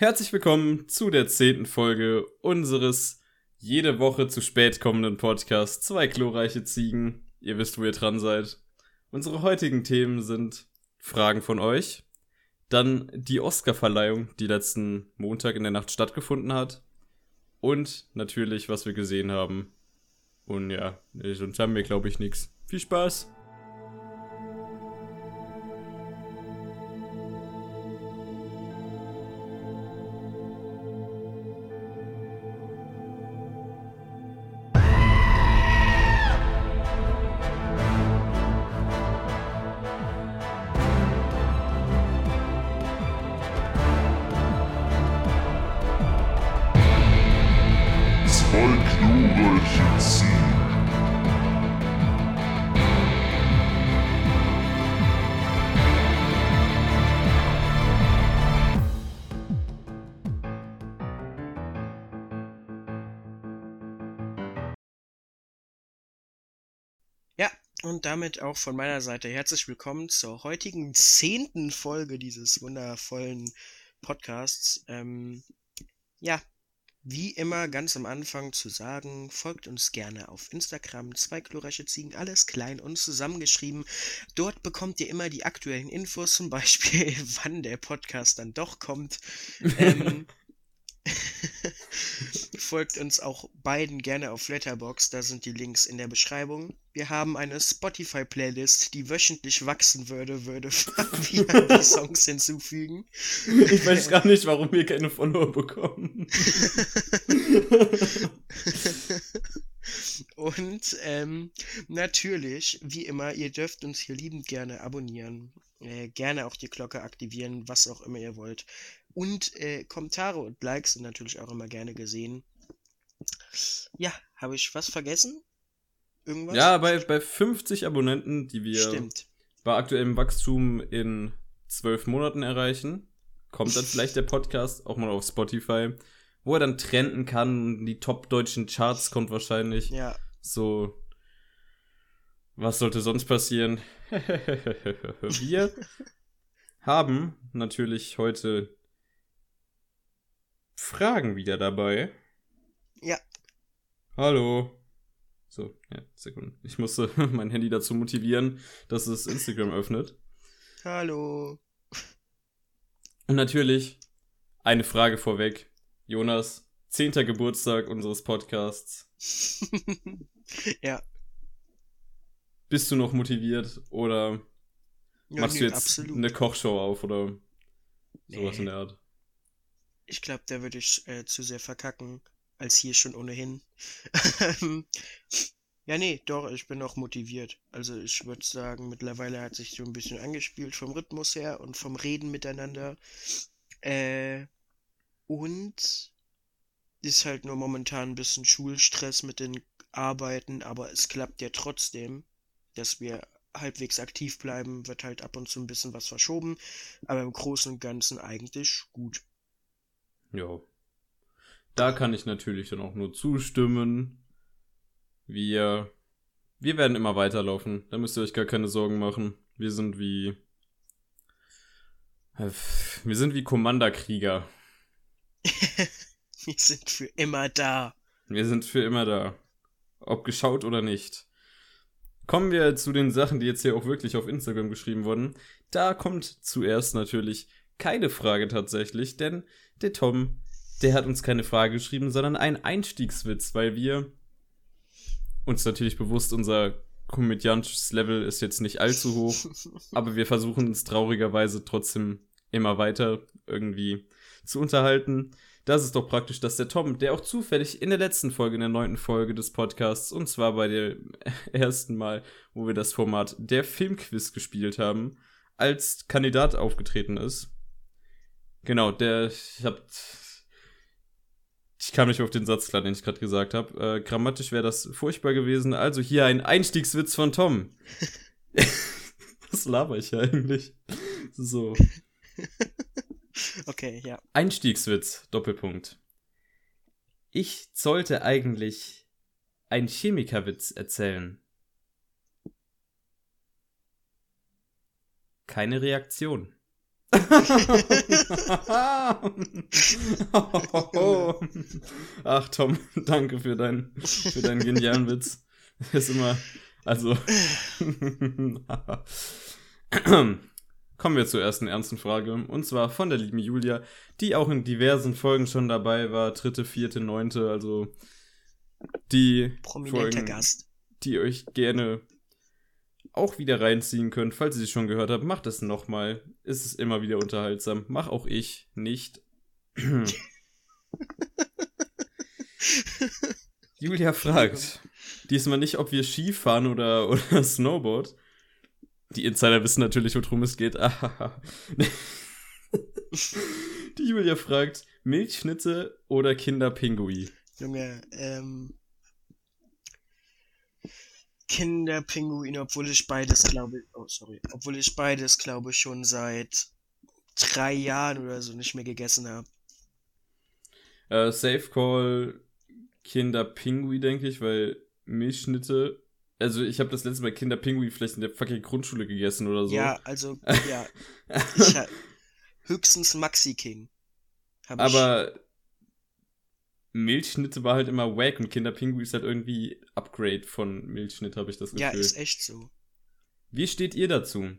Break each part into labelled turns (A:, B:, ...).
A: Herzlich willkommen zu der zehnten Folge unseres jede Woche zu spät kommenden Podcasts Zwei glorreiche Ziegen. Ihr wisst, wo ihr dran seid. Unsere heutigen Themen sind Fragen von euch, dann die Oscarverleihung, die letzten Montag in der Nacht stattgefunden hat und natürlich, was wir gesehen haben. Und ja, sonst haben wir, glaube ich, nichts. Viel Spaß!
B: Damit auch von meiner Seite herzlich willkommen zur heutigen zehnten Folge dieses wundervollen Podcasts. Ähm, ja, wie immer ganz am Anfang zu sagen, folgt uns gerne auf Instagram, zwei glorreiche Ziegen, alles klein und zusammengeschrieben. Dort bekommt ihr immer die aktuellen Infos, zum Beispiel wann der Podcast dann doch kommt. ähm, Folgt uns auch beiden gerne auf Letterbox, da sind die Links in der Beschreibung. Wir haben eine Spotify-Playlist, die wöchentlich wachsen würde, würde Fabian die Songs hinzufügen.
A: Ich weiß gar nicht, warum wir keine Follower bekommen.
B: Und ähm, natürlich, wie immer, ihr dürft uns hier liebend gerne abonnieren. Äh, gerne auch die Glocke aktivieren, was auch immer ihr wollt. Und äh, Kommentare und Likes sind natürlich auch immer gerne gesehen. Ja, habe ich was vergessen?
A: Irgendwas? Ja, bei, bei 50 Abonnenten, die wir
B: Stimmt.
A: bei aktuellem Wachstum in zwölf Monaten erreichen, kommt dann vielleicht der Podcast auch mal auf Spotify, wo er dann trenden kann. Die top deutschen Charts kommt wahrscheinlich.
B: Ja.
A: So. Was sollte sonst passieren? wir haben natürlich heute Fragen wieder dabei.
B: Ja.
A: Hallo. So, ja, Sekunde. Ich musste mein Handy dazu motivieren, dass es Instagram öffnet.
B: Hallo.
A: Und natürlich eine Frage vorweg. Jonas, zehnter Geburtstag unseres Podcasts.
B: ja.
A: Bist du noch motiviert oder ja, machst nee, du jetzt absolut. eine Kochshow auf oder sowas nee. in der Art?
B: Ich glaube, da würde ich äh, zu sehr verkacken, als hier schon ohnehin. ja, nee, doch, ich bin auch motiviert. Also ich würde sagen, mittlerweile hat sich so ein bisschen angespielt vom Rhythmus her und vom Reden miteinander. Äh, und ist halt nur momentan ein bisschen Schulstress mit den Arbeiten, aber es klappt ja trotzdem, dass wir halbwegs aktiv bleiben, wird halt ab und zu ein bisschen was verschoben, aber im Großen und Ganzen eigentlich gut.
A: Ja. Da kann ich natürlich dann auch nur zustimmen. Wir, wir werden immer weiterlaufen. Da müsst ihr euch gar keine Sorgen machen. Wir sind wie, wir sind wie Kommanderkrieger.
B: wir sind für immer da.
A: Wir sind für immer da. Ob geschaut oder nicht. Kommen wir zu den Sachen, die jetzt hier auch wirklich auf Instagram geschrieben wurden. Da kommt zuerst natürlich keine Frage tatsächlich, denn der Tom, der hat uns keine Frage geschrieben, sondern einen Einstiegswitz, weil wir uns natürlich bewusst, unser komödiantisches Level ist jetzt nicht allzu hoch, aber wir versuchen uns traurigerweise trotzdem immer weiter irgendwie zu unterhalten. Das ist doch praktisch, dass der Tom, der auch zufällig in der letzten Folge, in der neunten Folge des Podcasts, und zwar bei dem ersten Mal, wo wir das Format der Filmquiz gespielt haben, als Kandidat aufgetreten ist. Genau, der, ich hab, ich kam nicht auf den Satz klar, den ich gerade gesagt habe. Äh, grammatisch wäre das furchtbar gewesen. Also hier ein Einstiegswitz von Tom. Was laber ich hier eigentlich? So.
B: Okay, ja.
A: Einstiegswitz, Doppelpunkt. Ich sollte eigentlich einen Chemikerwitz erzählen. Keine Reaktion. Ach, Tom, danke für, dein, für deinen genialen Witz. ist immer, also. Kommen wir zur ersten ernsten Frage. Und zwar von der lieben Julia, die auch in diversen Folgen schon dabei war. Dritte, vierte, neunte, also die
B: Prominenter Folgen, Gast.
A: die euch gerne auch wieder reinziehen könnt, falls ihr sie schon gehört habt. Macht es nochmal. Ist es immer wieder unterhaltsam. Mach auch ich nicht. Julia fragt diesmal nicht, ob wir Ski fahren oder, oder Snowboard. Die Insider wissen natürlich, worum es geht. Die Julia fragt, Milchschnitte oder Kinderpingui?
B: Junge, ähm. Kinderpinguin, obwohl ich beides glaube, oh sorry, obwohl ich beides glaube schon seit drei Jahren oder so nicht mehr gegessen habe.
A: Äh, Safe Call Kinderpingui, denke ich, weil Milchschnitte also ich habe das letzte Mal Kinderpinguin vielleicht in der fucking Grundschule gegessen oder so.
B: Ja, also, ja. ich höchstens Maxi King.
A: Aber ich. Milchschnitte war halt immer wack und Kinderpinguin ist halt irgendwie Upgrade von Milchschnitt, habe ich das Gefühl.
B: Ja, ist echt so.
A: Wie steht ihr dazu?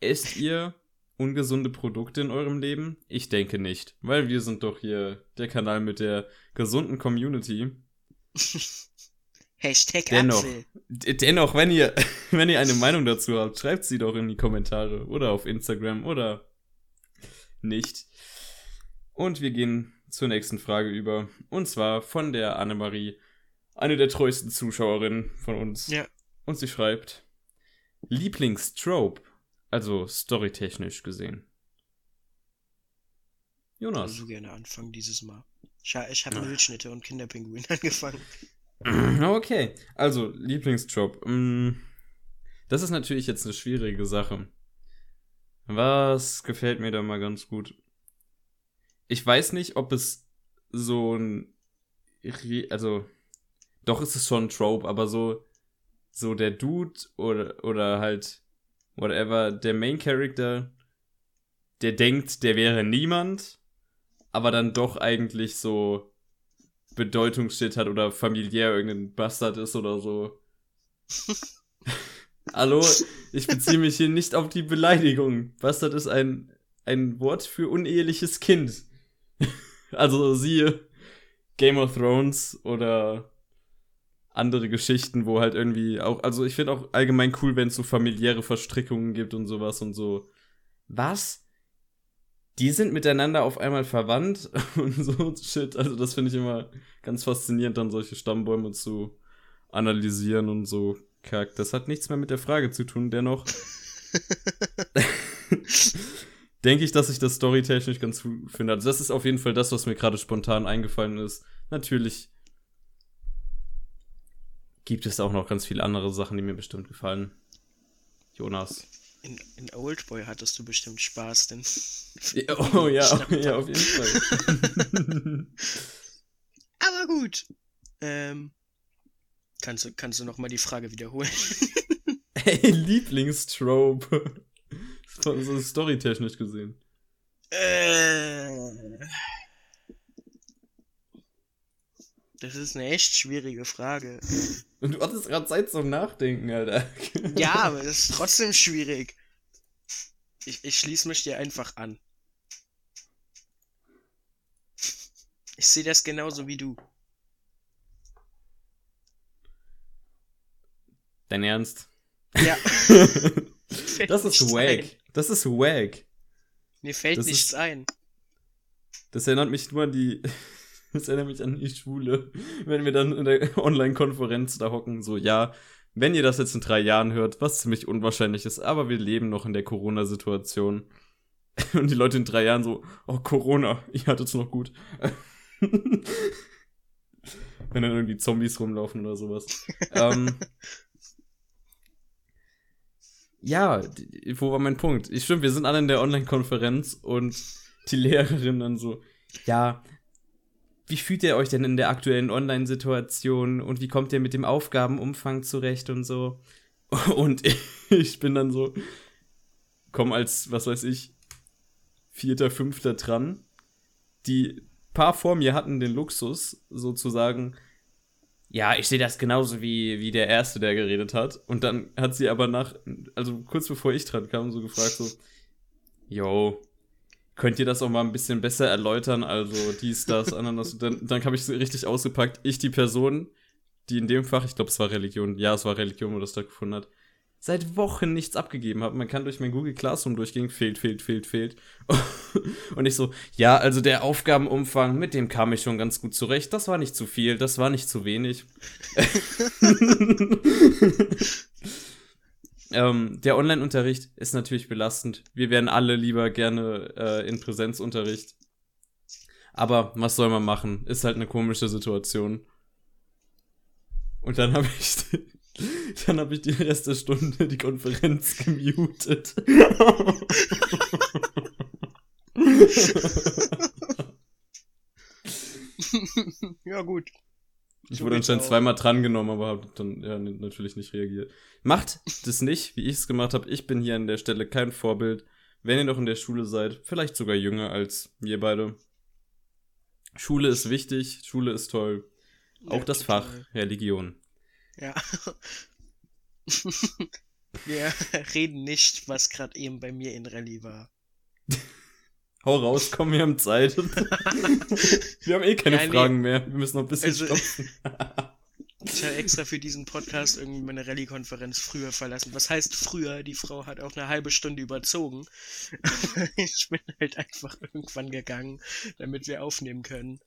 A: Esst ihr ungesunde Produkte in eurem Leben? Ich denke nicht, weil wir sind doch hier der Kanal mit der gesunden Community.
B: Hashtag
A: dennoch, Apfel. Dennoch, wenn ihr, wenn ihr eine Meinung dazu habt, schreibt sie doch in die Kommentare oder auf Instagram oder nicht. Und wir gehen zur nächsten Frage über. Und zwar von der Annemarie, eine der treuesten Zuschauerinnen von uns.
B: Ja.
A: Und sie schreibt: Lieblingstrope, also storytechnisch gesehen.
B: Jonas. Ich würde so gerne anfangen dieses Mal. Ich, ich habe Milchschnitte und Kinderpinguin angefangen.
A: Okay, also Lieblingsjob. Mm, das ist natürlich jetzt eine schwierige Sache. Was gefällt mir da mal ganz gut? Ich weiß nicht, ob es so ein. Also, doch ist es schon ein Trope, aber so. So der Dude oder, oder halt. Whatever, der Main Character, der denkt, der wäre niemand, aber dann doch eigentlich so Bedeutungsshit hat oder familiär irgendein Bastard ist oder so. Hallo, ich beziehe mich hier nicht auf die Beleidigung. Bastard ist ein, ein Wort für uneheliches Kind. also siehe Game of Thrones oder andere Geschichten, wo halt irgendwie auch, also ich finde auch allgemein cool, wenn es so familiäre Verstrickungen gibt und sowas und so. Was? die sind miteinander auf einmal verwandt und so shit. Also das finde ich immer ganz faszinierend, dann solche Stammbäume zu analysieren und so. Kack. Das hat nichts mehr mit der Frage zu tun, dennoch. denke ich, dass ich das storytechnisch ganz cool finde. Also das ist auf jeden Fall das, was mir gerade spontan eingefallen ist. Natürlich gibt es auch noch ganz viele andere Sachen, die mir bestimmt gefallen. Jonas
B: in, in Oldboy hattest du bestimmt Spaß, denn.
A: oh ja, ja, auf jeden Fall.
B: Aber gut. Ähm, kannst, du, kannst du noch mal die Frage wiederholen?
A: hey, Lieblingstrope. So storytechnisch gesehen.
B: Äh. Das ist eine echt schwierige Frage.
A: Und du hattest gerade Zeit zum Nachdenken, Alter.
B: ja, aber das ist trotzdem schwierig. Ich, ich schließe mich dir einfach an. Ich sehe das genauso wie du.
A: Dein Ernst?
B: Ja.
A: das ist wack. Das ist wack.
B: Mir fällt das nichts ist, ein.
A: Das erinnert mich nur an die das erinnert mich an die Schwule, wenn wir dann in der Online-Konferenz da hocken, so, ja, wenn ihr das jetzt in drei Jahren hört, was ziemlich unwahrscheinlich ist, aber wir leben noch in der Corona-Situation. Und die Leute in drei Jahren so, oh, Corona, ihr hattet's noch gut. wenn dann irgendwie Zombies rumlaufen oder sowas. ähm, ja, wo war mein Punkt? Ich stimmt, wir sind alle in der Online-Konferenz und die Lehrerin dann so, ja, wie fühlt ihr euch denn in der aktuellen Online-Situation und wie kommt ihr mit dem Aufgabenumfang zurecht und so? Und ich bin dann so, komm als, was weiß ich, Vierter, Fünfter dran. Die paar vor mir hatten den Luxus, sozusagen, ja, ich sehe das genauso wie, wie der Erste, der geredet hat. Und dann hat sie aber nach, also kurz bevor ich dran kam, so gefragt, so, yo, könnt ihr das auch mal ein bisschen besser erläutern? Also dies, das, Ananas. dann, dann habe ich so richtig ausgepackt. Ich, die Person, die in dem Fach, ich glaube, es war Religion, ja, es war Religion, wo das stattgefunden hat, seit Wochen nichts abgegeben hat. Man kann durch mein Google Classroom durchgehen, fehlt, fehlt, fehlt, fehlt. Und ich so, ja, also der Aufgabenumfang, mit dem kam ich schon ganz gut zurecht. Das war nicht zu viel, das war nicht zu wenig. ähm, der Online-Unterricht ist natürlich belastend. Wir wären alle lieber gerne äh, in Präsenzunterricht. Aber was soll man machen? Ist halt eine komische Situation. Und dann habe ich, dann habe ich die Rest der Stunde die Konferenz gemutet.
B: ja, gut.
A: Ich wurde anscheinend zweimal drangenommen, aber habe dann ja, natürlich nicht reagiert. Macht das nicht, wie ich es gemacht habe. Ich bin hier an der Stelle kein Vorbild. Wenn ihr noch in der Schule seid, vielleicht sogar jünger als wir beide. Schule ist wichtig, Schule ist toll. Auch ja, das total. Fach Religion.
B: Ja. Wir reden nicht, was gerade eben bei mir in Rallye war.
A: Hau raus, komm, wir haben Zeit. wir haben eh keine ja, Fragen nee. mehr. Wir müssen noch ein bisschen also, stopfen.
B: ich habe extra für diesen Podcast irgendwie meine Rallye-Konferenz früher verlassen. Was heißt früher? Die Frau hat auch eine halbe Stunde überzogen. ich bin halt einfach irgendwann gegangen, damit wir aufnehmen können.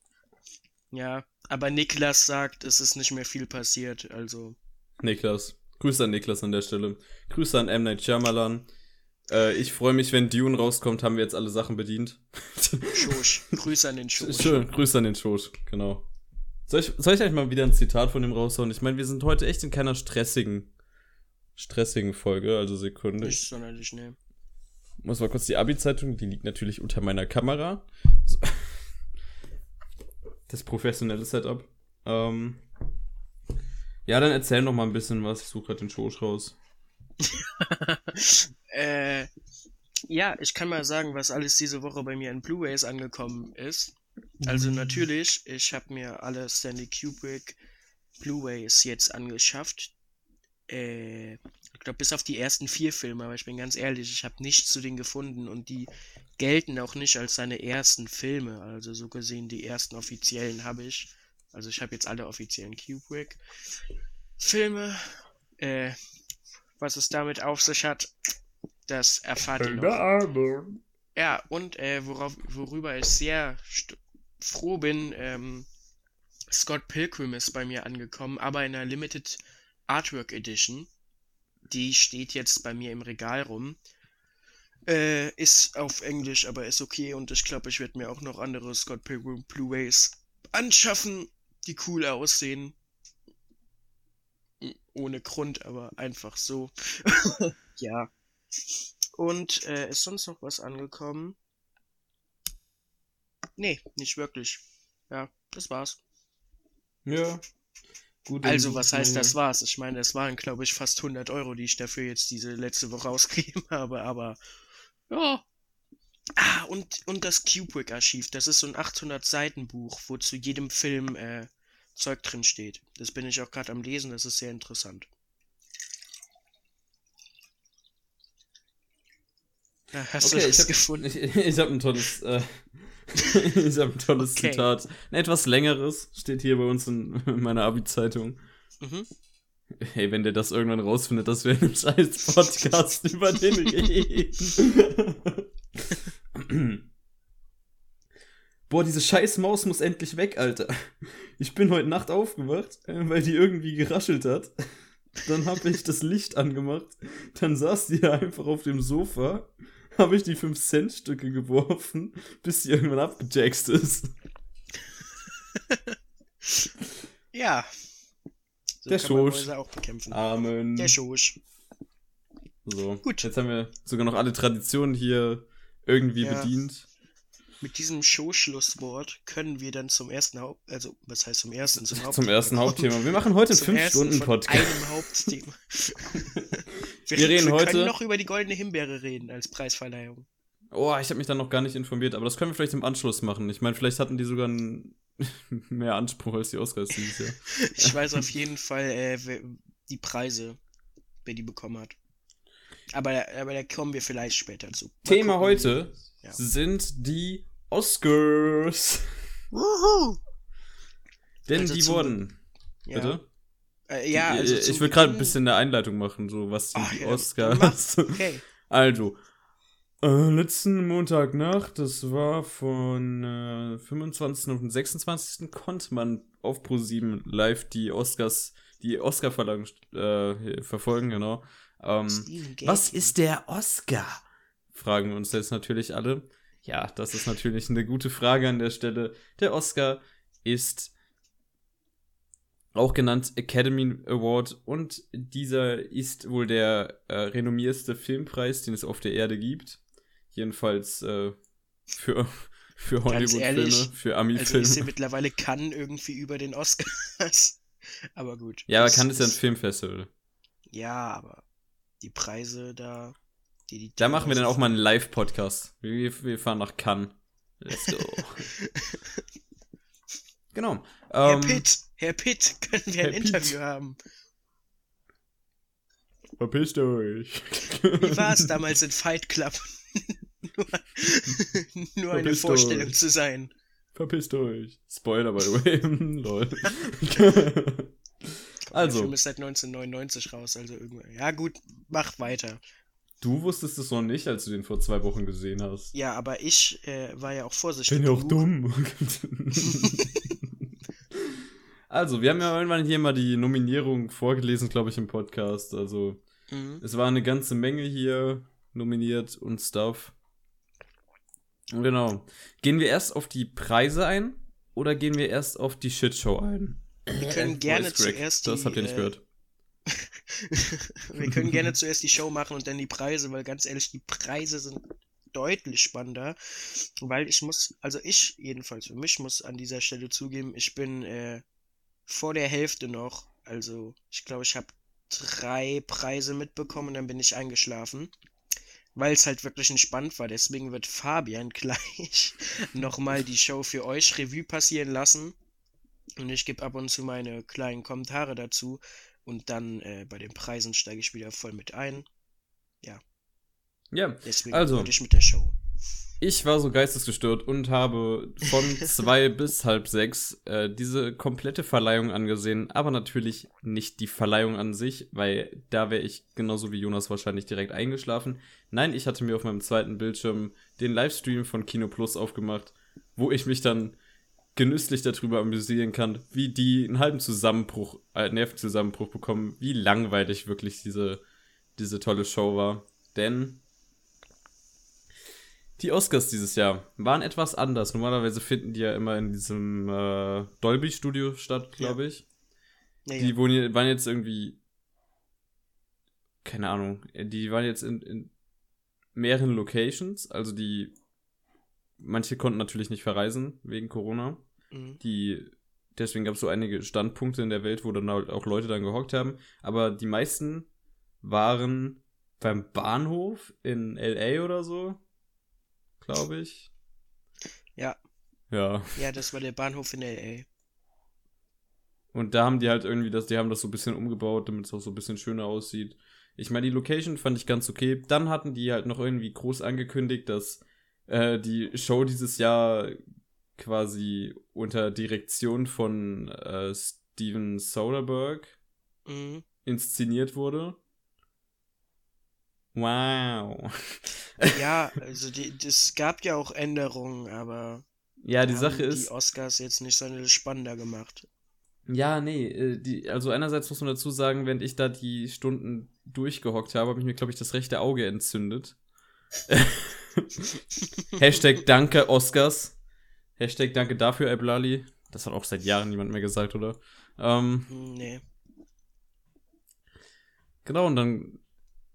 B: Ja, aber Niklas sagt, es ist nicht mehr viel passiert, also.
A: Niklas. Grüße an Niklas an der Stelle. Grüße an M. Night Shyamalan. Äh, ich freue mich, wenn Dune rauskommt, haben wir jetzt alle Sachen bedient.
B: Schosch. Grüße an den Schosch.
A: Schön, Grüße an den Schosch, genau. Soll ich, soll ich euch mal wieder ein Zitat von dem raushauen? Ich meine, wir sind heute echt in keiner stressigen, stressigen Folge, also Sekunde.
B: Nicht sonderlich, ne.
A: Muss mal kurz die Abi-Zeitung, die liegt natürlich unter meiner Kamera. Das professionelle Setup. Ähm, ja, dann erzähl noch mal ein bisschen was. Ich suche gerade den Schosch raus.
B: äh, ja, ich kann mal sagen, was alles diese Woche bei mir in Blu-rays angekommen ist. Also mhm. natürlich, ich habe mir alle Stanley Kubrick Blu-rays jetzt angeschafft. Äh, ich glaube, bis auf die ersten vier Filme, aber ich bin ganz ehrlich, ich habe nichts zu denen gefunden und die gelten auch nicht als seine ersten Filme. Also so gesehen, die ersten offiziellen habe ich. Also ich habe jetzt alle offiziellen Kubrick Filme. Äh, was es damit auf sich hat, das erfahrt ihr noch. Ja, und äh, worauf, worüber ich sehr froh bin, ähm, Scott Pilgrim ist bei mir angekommen, aber in einer Limited Artwork Edition. Die steht jetzt bei mir im Regal rum. Äh, ist auf Englisch, aber ist okay und ich glaube, ich werde mir auch noch andere Scott Pilgrim Blu-rays anschaffen, die cool aussehen. Ohne Grund, aber einfach so. ja. Und äh, ist sonst noch was angekommen? Nee, nicht wirklich. Ja, das war's.
A: Ja.
B: Gut, also, was heißt, das war's? Ich meine, das waren, glaube ich, fast 100 Euro, die ich dafür jetzt diese letzte Woche ausgegeben habe, aber ja. Ah, und, und das Kubrick-Archiv. Das ist so ein 800-Seiten-Buch, wo zu jedem Film äh, Zeug drin steht. Das bin ich auch gerade am Lesen, das ist sehr interessant.
A: Hast okay, du das ich hab, gefunden? Ich, ich habe ein tolles, äh, ich habe ein tolles okay. Zitat. Ein etwas längeres steht hier bei uns in, in meiner Abi-Zeitung. Mhm. Hey, wenn der das irgendwann rausfindet, dass wir in einem scheiß Podcast über den reden. Boah, diese scheiß Maus muss endlich weg, Alter. Ich bin heute Nacht aufgewacht, äh, weil die irgendwie geraschelt hat. Dann habe ich das Licht angemacht. Dann saß die einfach auf dem Sofa. Habe ich die 5-Cent-Stücke geworfen, bis sie irgendwann abgejaxt ist.
B: ja,
A: so der Schosch. Amen.
B: Der Schosch.
A: So, gut. Jetzt haben wir sogar noch alle Traditionen hier irgendwie ja. bedient.
B: Mit diesem Show-Schlusswort können wir dann zum ersten Haupt, also was heißt zum ersten,
A: zum Hauptthema. Zum ersten Hauptthema. Wir machen heute einen 5-Stunden-Podcast.
B: Einem Hauptthema. Wir, wir reden wir heute. können noch über die goldene Himbeere reden als Preisverleihung.
A: Oh, ich habe mich dann noch gar nicht informiert, aber das können wir vielleicht im Anschluss machen. Ich meine, vielleicht hatten die sogar einen mehr Anspruch als die Oscars dieses Jahr.
B: ich weiß auf jeden Fall äh, die Preise, wer die bekommen hat. Aber, aber da kommen wir vielleicht später zu. Mal
A: Thema
B: gucken,
A: heute
B: Ja.
A: sind die Oscars.
B: Wuhu!
A: Denn
B: Also
A: die wurden.
B: Ja.
A: Bitte?
B: Äh, ja,
A: Die-
B: also
A: ich will gerade ein bisschen eine Einleitung machen, so was sind
B: Ach,
A: die
B: ja,
A: Oscars.
B: Okay.
A: Also, äh, letzten Montagnacht, das war von äh, 25. auf den 26. konnte man auf Pro7 live die Oscars, die Oscar-Verleihung äh, verfolgen, genau. Ähm, was ist der Oscar? Fragen wir uns jetzt natürlich alle. Ja, das ist natürlich eine gute Frage an der Stelle. Der Oscar ist auch genannt Academy Award und dieser ist wohl der äh, renommierste Filmpreis, den es auf der Erde gibt. Jedenfalls äh, für, für Hollywood-Filme, für
B: Also
A: Ami-Filme.
B: ich sehe mittlerweile kann irgendwie über den Oscars. aber gut.
A: ja, aber
B: Das
A: kann es ja ein
B: ist-
A: Filmfestival.
B: Ja, aber die Preise da. Die, die
A: Da machen wir dann auch mal einen Live-Podcast. Wir, wir fahren nach Cannes. Let's go. genau.
B: Herr
A: Ähm,
B: Pitt, Herr Pitt, können wir ein
A: Herr Pitt.
B: Interview haben?
A: Verpisst euch.
B: Wie war es damals in Fight Club? nur nur eine Vorstellung
A: euch.
B: zu sein.
A: Verpisst euch. Spoiler, by the way. Lol.
B: Der
A: also,
B: Film ist seit 1999 raus, also irgendwann. Ja, gut, mach weiter.
A: du wusstest es noch nicht, als du den vor zwei Wochen gesehen hast.
B: Ja, aber ich äh, war ja auch vorsichtig.
A: bin ja auch dumm. Also, wir haben ja irgendwann hier mal die Nominierung vorgelesen, glaube ich, im Podcast. Also,
B: Mhm.
A: es war eine ganze Menge hier nominiert und Stuff. Genau. Gehen wir erst auf die Preise ein oder gehen wir erst auf die Shitshow ein?
B: Wir können gerne
A: Voice Crack.
B: zuerst
A: Das
B: die,
A: habt ihr nicht
B: äh,
A: gehört.
B: Wir können gerne zuerst die Show machen und dann die Preise, weil ganz ehrlich, die Preise sind deutlich spannender, weil ich muss, also ich jedenfalls für mich muss an dieser Stelle zugeben, ich bin äh, vor der Hälfte noch, also ich glaube, ich habe drei Preise mitbekommen und dann bin ich eingeschlafen, weil es halt wirklich entspannt war. Deswegen wird Fabian gleich nochmal die Show für euch Revue passieren lassen und ich gebe ab und zu meine kleinen Kommentare dazu. Und dann äh, bei den Preisen steige ich wieder voll mit ein.
A: Ja,
B: Deswegen
A: Also.
B: würde ich mit der Show.
A: Ich war so geistesgestört und habe von zwei bis halb sechs äh, diese komplette Verleihung angesehen, aber natürlich nicht die Verleihung an sich, weil da wäre ich genauso wie Jonas wahrscheinlich direkt eingeschlafen. Nein, ich hatte mir auf meinem zweiten Bildschirm den Livestream von Kino Plus aufgemacht, wo ich mich dann genüsslich darüber amüsieren kann, wie die einen halben Zusammenbruch, äh, Nervenzusammenbruch bekommen, wie langweilig wirklich diese, diese tolle Show war. Denn die Oscars dieses Jahr waren etwas anders. Normalerweise finden die ja immer in diesem äh, Dolby-Studio statt, glaube ich.
B: Naja,
A: Die wurden, waren jetzt irgendwie. Keine Ahnung. Die waren jetzt in, in mehreren Locations. Also die. Manche konnten natürlich nicht verreisen wegen Corona.
B: mhm.
A: Die. Deswegen gab es so einige Standpunkte in der Welt, wo dann halt auch Leute dann gehockt haben. Aber die meisten waren beim Bahnhof in LA oder so. Glaube ich.
B: Ja.
A: Ja.
B: ja, das war der Bahnhof in L.A.
A: Und da haben die halt irgendwie das, die haben das so ein bisschen umgebaut, damit es auch so ein bisschen schöner aussieht. Ich meine, die Location fand ich ganz okay. Dann hatten die halt noch irgendwie groß angekündigt, dass äh, die Show dieses Jahr quasi unter Direktion von äh, Steven Soderbergh
B: Mhm.
A: inszeniert wurde. Wow.
B: Ja, also die, das gab ja auch Änderungen, aber
A: Ja, die Sache
B: die
A: ist.
B: Oscars jetzt nicht sonderlich spannender gemacht.
A: Ja, nee, äh, die, also einerseits muss man dazu sagen, während ich da die Stunden durchgehockt habe, habe ich mir, glaube ich, das rechte Auge entzündet. Hashtag Danke Oscars. Hashtag Danke dafür, Eblali. Das hat auch seit Jahren niemand mehr gesagt, oder? Ähm,
B: Hm, Nee.
A: genau, und dann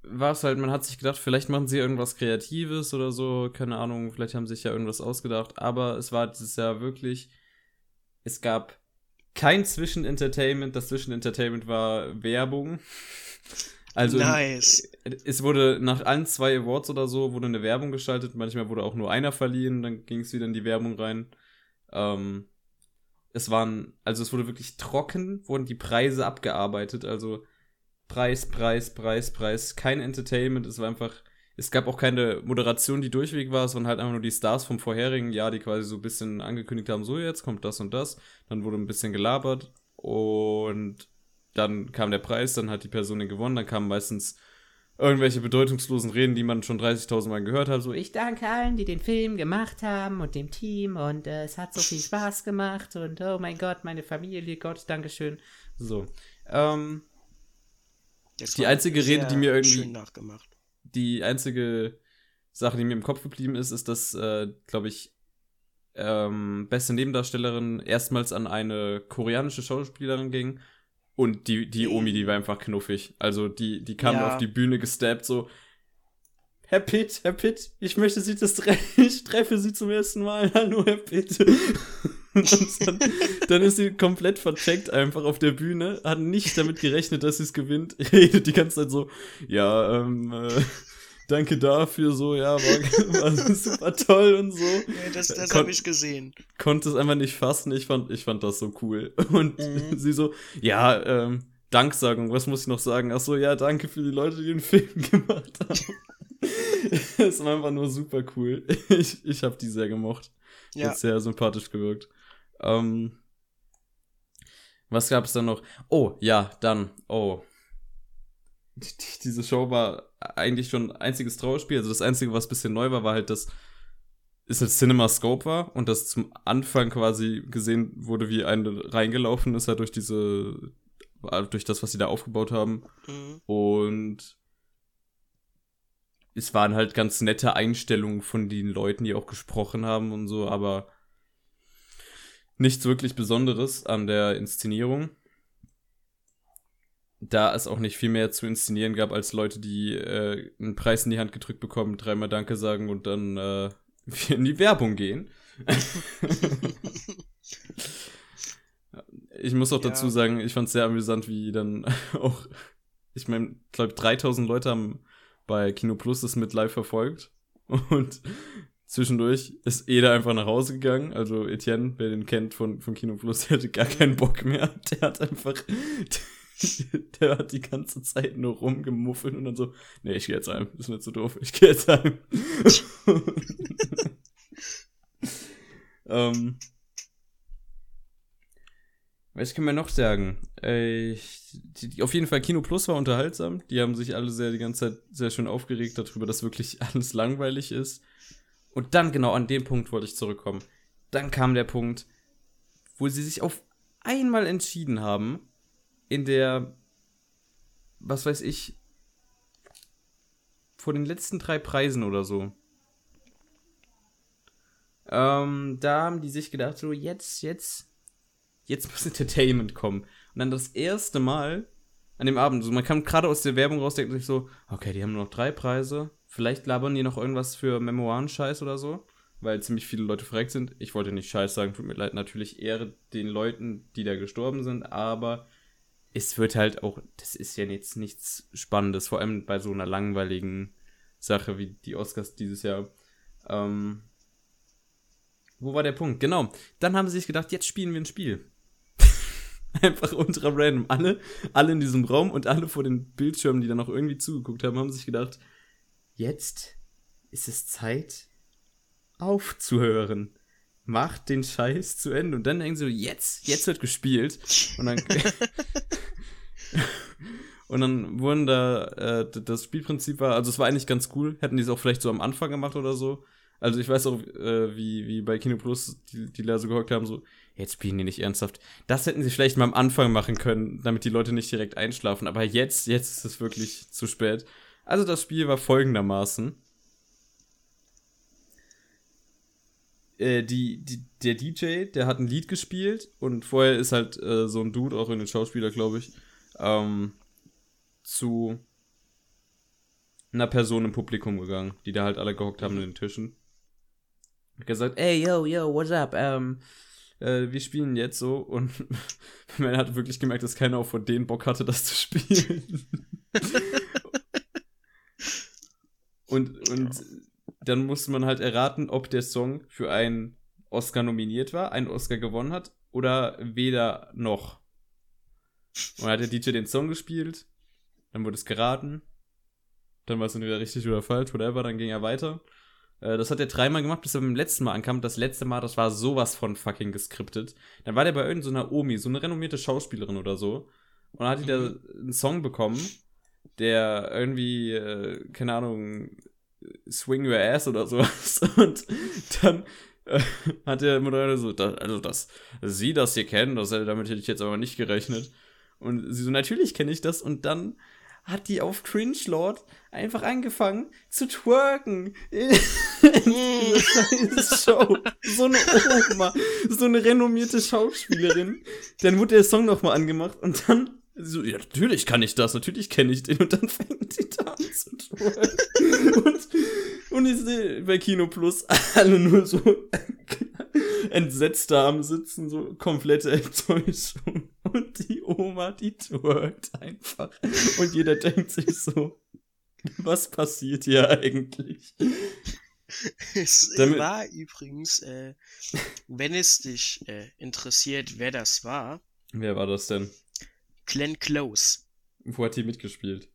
A: war es halt, man hat sich gedacht, vielleicht machen sie irgendwas Kreatives oder so, keine Ahnung, vielleicht haben sie sich ja irgendwas ausgedacht, aber es war dieses Jahr wirklich, es gab kein Zwischenentertainment, das Zwischenentertainment war Werbung. Also nice. es wurde nach allen zwei Awards oder so wurde eine Werbung geschaltet. Manchmal wurde auch nur einer verliehen, dann ging es wieder in die Werbung rein. Ähm, es waren, also es wurde wirklich trocken, wurden die Preise abgearbeitet. Also Preis, Preis, Preis, Preis, kein Entertainment. Es war einfach, es gab auch keine Moderation, die durchweg war. Es waren halt einfach nur die Stars vom vorherigen Jahr, die quasi so ein bisschen angekündigt haben, so jetzt kommt das und das. Dann wurde ein bisschen gelabert und dann kam der Preis, dann hat die Person den gewonnen, dann kamen meistens irgendwelche bedeutungslosen Reden, die man schon 30.000 Mal gehört hat, so ich danke allen, die den Film gemacht haben und dem Team und äh, es hat so viel Spaß gemacht und oh mein Gott, meine Familie, Gott, Dankeschön. So. Ähm, die einzige Rede, die mir irgendwie die einzige Sache, die mir im Kopf geblieben ist, ist, dass, äh, glaube ich, ähm, beste Nebendarstellerin erstmals an eine koreanische Schauspielerin ging und die, die Omi, die war einfach knuffig. Also die, die kam ja. auf die Bühne gesteppt, so, Herr Pitt, Herr Pitt, ich möchte Sie das tre ich treffe Sie zum ersten Mal. Hallo, Herr Pitt. dann, dann, ist sie komplett vercheckt einfach auf der Bühne, hat nicht damit gerechnet, dass sie es gewinnt, redet die ganze Zeit so, ja, ähm, äh, danke dafür, so, ja, war, war super toll und so.
B: Ja, das das habe ich gesehen.
A: Konnte es einfach nicht fassen, ich fand, ich fand das so cool. Und mhm. sie so, ja, ähm, Danksagung, was muss ich noch sagen? Ach so, ja, danke für die Leute, die den Film gemacht haben. Es war einfach nur super cool. Ich, ich habe die sehr gemocht. Ja. Hat sehr sympathisch gewirkt. Ähm, was gab es dann noch? Oh, ja, dann, oh, diese Show war eigentlich schon ein einziges Trauerspiel. Also das Einzige, was ein bisschen neu war, war halt, dass es Cinema Scope war und das zum Anfang quasi gesehen wurde, wie eine reingelaufen ist, halt durch diese, durch das, was sie da aufgebaut haben. Mhm. Und es waren halt ganz nette Einstellungen von den Leuten, die auch gesprochen haben und so, aber nichts wirklich Besonderes an der Inszenierung da es auch nicht viel mehr zu inszenieren gab, als Leute, die äh, einen Preis in die Hand gedrückt bekommen, dreimal Danke sagen und dann äh, in die Werbung gehen. ich muss auch ja. dazu sagen, ich fand es sehr amüsant, wie dann auch, ich meine, ich glaube 3000 Leute haben bei Kino Plus das mit live verfolgt und zwischendurch ist Eda einfach nach Hause gegangen. Also Etienne, wer den kennt von, von Kino Plus, der hatte gar keinen Bock mehr. Der hat einfach der hat die ganze Zeit nur rumgemuffelt und dann so, nee, ich gehe jetzt heim, ist mir zu doof, ich gehe jetzt heim. ähm, was kann man noch sagen? Äh, die, die, auf jeden Fall Kino Plus war unterhaltsam. Die haben sich alle sehr die ganze Zeit sehr schön aufgeregt darüber, dass wirklich alles langweilig ist. Und dann genau an dem Punkt wollte ich zurückkommen. Dann kam der Punkt, wo sie sich auf einmal entschieden haben, in der, was weiß ich, vor den letzten drei Preisen oder so. Ähm, da haben die sich gedacht, so jetzt, jetzt, jetzt muss Entertainment kommen. Und dann das erste Mal an dem Abend, so man kam gerade aus der Werbung raus, denkt sich so, okay, die haben nur noch drei Preise. Vielleicht labern die noch irgendwas für Memoiren-Scheiß oder so, weil ziemlich viele Leute verreckt sind. Ich wollte nicht Scheiß sagen, tut mir leid, natürlich Ehre den Leuten, die da gestorben sind, aber es wird halt auch, das ist ja jetzt nichts Spannendes, vor allem bei so einer langweiligen Sache wie die Oscars dieses Jahr. Ähm, wo war der Punkt? Genau. Dann haben sie sich gedacht, jetzt spielen wir ein Spiel. Einfach ultra random. Alle, alle in diesem Raum und alle vor den Bildschirmen, die dann auch irgendwie zugeguckt haben, haben sich gedacht, jetzt ist es Zeit aufzuhören macht den Scheiß zu Ende. Und dann denken sie so, jetzt, jetzt wird gespielt. Und dann, und dann wurden da, äh, das Spielprinzip war, also es war eigentlich ganz cool. Hätten die es auch vielleicht so am Anfang gemacht oder so. Also ich weiß auch, äh, wie, wie bei Kino Plus die, die Lehrer so gehockt haben, so, jetzt spielen die nicht ernsthaft. Das hätten sie vielleicht mal am Anfang machen können, damit die Leute nicht direkt einschlafen. Aber jetzt, jetzt ist es wirklich zu spät. Also das Spiel war folgendermaßen. äh, die, die, der DJ, der hat ein Lied gespielt und vorher ist halt äh, so ein Dude, auch in den Schauspieler, glaube ich, ähm, zu einer Person im Publikum gegangen, die da halt alle gehockt haben in den Tischen. Hat gesagt, ey, yo, yo, what's up? Ähm, äh, wir spielen jetzt so und man hat wirklich gemerkt, dass keiner auch von denen Bock hatte, das zu spielen. Und, und dann musste man halt erraten, ob der Song für einen Oscar nominiert war, einen Oscar gewonnen hat oder weder noch. Und dann hat der DJ den Song gespielt, dann wurde es geraten, dann war es entweder richtig oder falsch, whatever, dann ging er weiter. Äh, das hat er dreimal gemacht, bis er beim letzten Mal ankam. Das letzte Mal, das war sowas von fucking geskriptet. Dann war der bei irgendeiner Omi, so eine renommierte Schauspielerin oder so. Und dann hat die da
B: Mhm.
A: einen Song bekommen, der irgendwie, äh, keine Ahnung, Swing Your Ass oder sowas. Und dann äh, hat der Moderator so, da, also dass sie das hier kennen, das, damit hätte ich jetzt aber nicht gerechnet. Und sie so, natürlich kenne ich das. Und dann hat die auf Cringe Lord einfach angefangen zu twerken in, in Show. So eine Oma, so eine renommierte Schauspielerin. Dann wurde der Song nochmal angemacht und dann so, ja, natürlich kann ich das, natürlich kenne ich den. Und dann fängt die da an zu twerken. Und, und ich sehe bei Kino Plus alle nur so entsetzt da am Sitzen, so komplette Enttäuschung. Und die Oma, die twerkt einfach. Und jeder denkt sich so, was passiert hier eigentlich?
B: Es
A: Damit-
B: war übrigens, äh, wenn es dich äh, interessiert, wer das war,
A: Wer war das denn?
B: Glenn Close.
A: Wo hat die mitgespielt?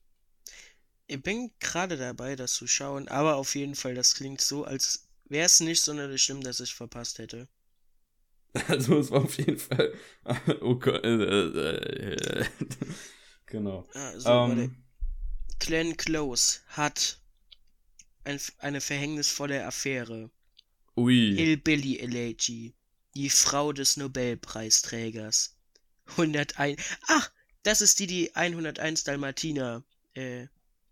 B: Ich bin gerade dabei, das zu schauen, aber auf jeden Fall, das klingt so, als wäre es nicht sonderlich schlimm, dass ich verpasst hätte.
A: Also es war auf jeden Fall. Oh Gott. Äh, äh, genau.
B: Ah, so, warte.
A: Ähm,
B: Glenn Close hat ein, eine verhängnisvolle Affäre.
A: ui.
B: Hillbilly Elegy. Die Frau des Nobelpreisträgers. 101. Ach, das ist die, die 101 Dalmatiner, äh,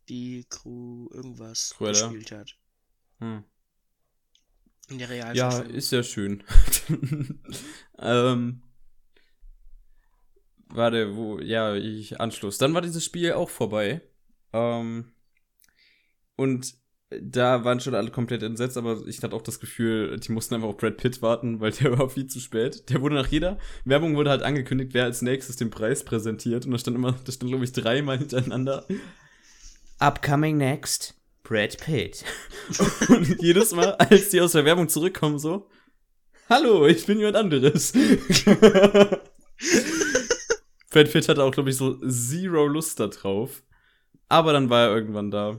B: die Crew irgendwas
A: Cruella?
B: gespielt hat.
A: Hm.
B: In der
A: Ja,
B: Realverfilmung.
A: ist ja schön. ähm. Warte, wo, ja, ich Anschluss. Dann war dieses Spiel auch vorbei. Ähm. Und da waren schon alle komplett entsetzt, aber ich hatte auch das Gefühl, die mussten einfach auf Brad Pitt warten, weil der war viel zu spät. Der wurde nach jeder Werbung wurde halt angekündigt, wer als nächstes den Preis präsentiert. Und da stand immer, da stand, glaube ich, dreimal hintereinander. Upcoming next, Brad Pitt. Und jedes Mal, als die aus der Werbung zurückkommen, so, hallo, ich bin jemand anderes. Brad Pitt hatte auch, glaube ich, so zero Lust da drauf. Aber dann war er irgendwann da.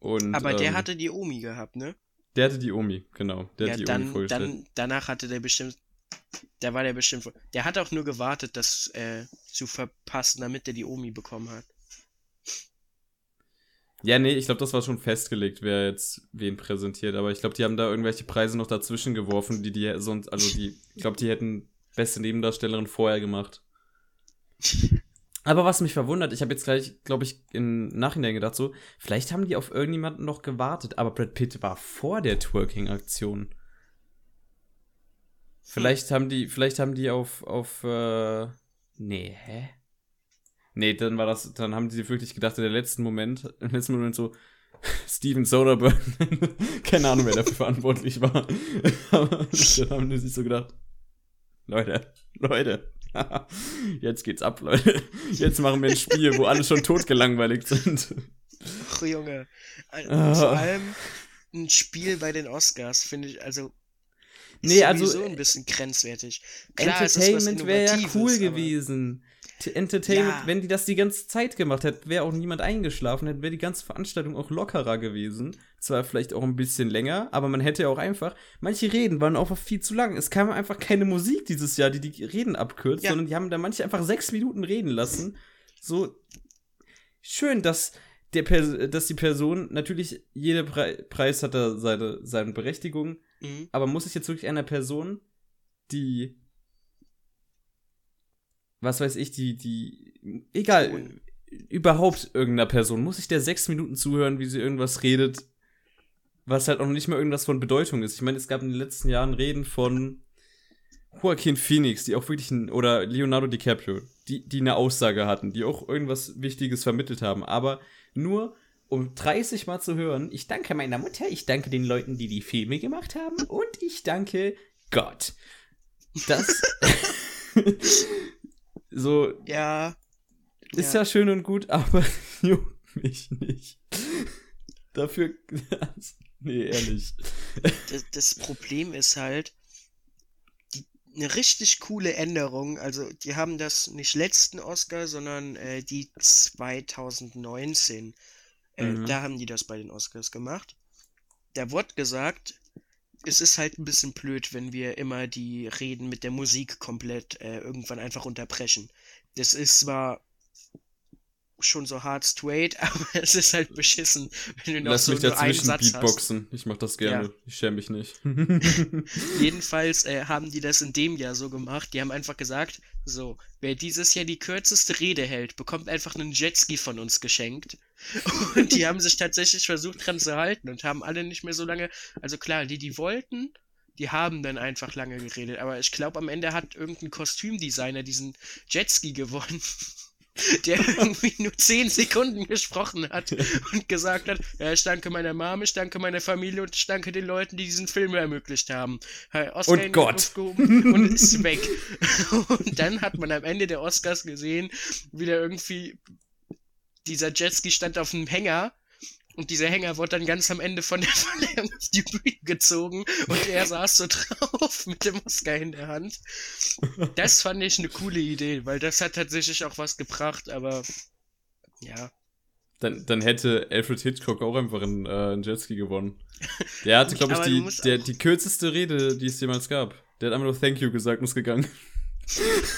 A: Und,
B: Aber der
A: ähm,
B: hatte die Omi gehabt, ne?
A: Der hatte die Omi, genau. Der
B: ja,
A: hat die Omi
B: dann,
A: vorgestellt.
B: dann, danach hatte der bestimmt, da war der bestimmt, der hat auch nur gewartet, das äh, zu verpassen, damit er die Omi bekommen hat.
A: Ja, nee, ich glaube, das war schon festgelegt, wer jetzt wen präsentiert. Aber ich glaube, die haben da irgendwelche Preise noch dazwischen geworfen, die die sonst, also die, ich glaube, die hätten beste Nebendarstellerin vorher gemacht. Aber was mich verwundert, ich habe jetzt gleich, glaube ich, im Nachhinein gedacht, so, vielleicht haben die auf irgendjemanden noch gewartet, aber Brad Pitt war vor der Twerking-Aktion. Vielleicht haben die, vielleicht haben die auf, auf, äh, nee, hä? Nee, dann war das, dann haben die wirklich gedacht, in der letzten Moment, im letzten Moment so, Steven Soderbergh, keine Ahnung, wer dafür verantwortlich war. Aber dann haben die sich so gedacht, Leute, Leute, jetzt geht's ab, Leute. Jetzt machen wir ein Spiel, wo alle schon totgelangweiligt sind.
B: Ach, Junge.
A: Ah.
B: Vor allem ein Spiel bei den Oscars, finde ich, also. Ist
A: Nee, also,
B: sowieso ein bisschen grenzwertig. Klar, ist
A: Entertainment wäre ja cool gewesen. Entertainment,
B: Ja.
A: wenn die das die ganze Zeit gemacht hätten, wäre auch niemand eingeschlafen, hätte wäre die ganze Veranstaltung auch lockerer gewesen. Zwar vielleicht auch ein bisschen länger, aber man hätte ja auch einfach, manche Reden waren auch viel zu lang. Es kam einfach keine Musik dieses Jahr, die die Reden abkürzt,
B: Ja.
A: sondern die haben da manche einfach sechs Minuten reden lassen. So schön, dass der Pers dass die Person natürlich jeder Pre Preis hat da seine seine Berechtigung,
B: Mhm.
A: aber muss ich jetzt wirklich einer Person, die was weiß ich, die, die, egal, überhaupt irgendeiner Person, muss ich der sechs Minuten zuhören, wie sie irgendwas redet, was halt auch nicht mehr irgendwas von Bedeutung ist. Ich meine, es gab in den letzten Jahren Reden von Joaquin Phoenix, die auch wirklich, ein, oder Leonardo DiCaprio, die, die eine Aussage hatten, die auch irgendwas Wichtiges vermittelt haben, aber nur um 30 Mal zu hören, ich danke meiner Mutter, ich danke den Leuten, die die Filme gemacht haben und ich danke Gott. Das so
B: Ja.
A: ist ja. schön und gut, aber juckt mich nicht. Dafür. nee, ehrlich.
B: Das, das Problem ist halt, die, eine richtig coole Änderung. Also, die haben das nicht letzten Oscar, sondern äh, die 2019. Äh,
A: Mhm.
B: Da haben die das bei den Oscars gemacht. Da wurde gesagt, es ist halt ein bisschen blöd, wenn wir immer die Reden mit der Musik komplett äh, irgendwann einfach unterbrechen. Das ist zwar schon so hart straight, aber es ist halt beschissen, wenn du noch
A: Lass
B: so
A: mich dazwischen
B: Satz hast.
A: Beatboxen. Ich mach das gerne.
B: Ja.
A: Ich schäme mich nicht.
B: Jedenfalls äh, haben die das in dem Jahr so gemacht. Die haben einfach gesagt, so, wer dieses Jahr die kürzeste Rede hält, bekommt einfach einen Jetski von uns geschenkt. Und die haben sich tatsächlich versucht dran zu halten und haben alle nicht mehr so lange. Also klar, die, die wollten, die haben dann einfach lange geredet. Aber ich glaube, am Ende hat irgendein Kostümdesigner diesen Jetski gewonnen. Der irgendwie nur 10 Sekunden gesprochen hat und gesagt hat, ja, ich danke meiner Mom, ich danke meiner Familie und ich danke den Leuten, die diesen Film ermöglicht haben. Oscar
A: Und Gott.
B: Und ist weg. Und dann hat man am Ende der Oscars gesehen, wie der irgendwie dieser Jetski stand auf einem Hänger und dieser Hänger wurde dann ganz am Ende von der Verleihung auf die Bühne gezogen und er saß so drauf mit dem Oscar in der Hand. Das fand ich eine coole Idee, weil das hat tatsächlich auch was gebracht, aber ja.
A: Dann, dann hätte Alfred Hitchcock auch einfach einen, äh, einen Jetski gewonnen. Der hatte, glaube ich, die, der, die kürzeste Rede, die es jemals gab. Der hat einfach nur Thank you gesagt und ist gegangen.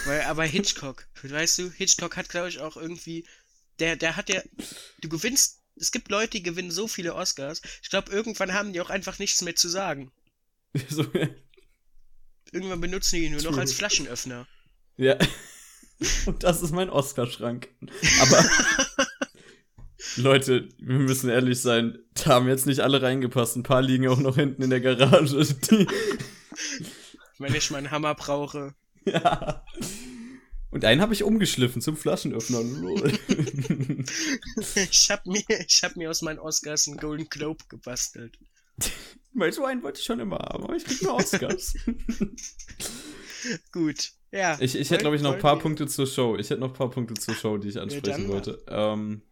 B: Weil, aber Hitchcock, weißt du, Hitchcock hat, glaube ich, auch irgendwie, der, der hat ja, du gewinnst, es gibt Leute, die gewinnen so viele Oscars. Ich glaube, irgendwann haben die auch einfach nichts mehr zu sagen. Irgendwann benutzen die ihn nur noch
A: True.
B: als Flaschenöffner.
A: ja. Und das ist mein Oscar-Schrank. Aber Leute, wir müssen ehrlich sein, da haben jetzt nicht alle reingepasst. Ein paar liegen auch noch hinten in der Garage.
B: Wenn ich meinen Hammer brauche.
A: ja. Und einen habe ich umgeschliffen zum Flaschenöffner.
B: Ich hab mir, ich hab mir aus meinen Oscars einen Golden Globe gebastelt.
A: Weil so einen wollte ich schon immer haben, aber ich krieg nur Oscars.
B: Gut. Ja.
A: Ich, ich hätte, glaube ich, noch ein paar
B: Wollen
A: Punkte zur Show. Ich hätte noch ein paar Punkte zur Show, die ich ansprechen
B: dann
A: wollte. Ähm,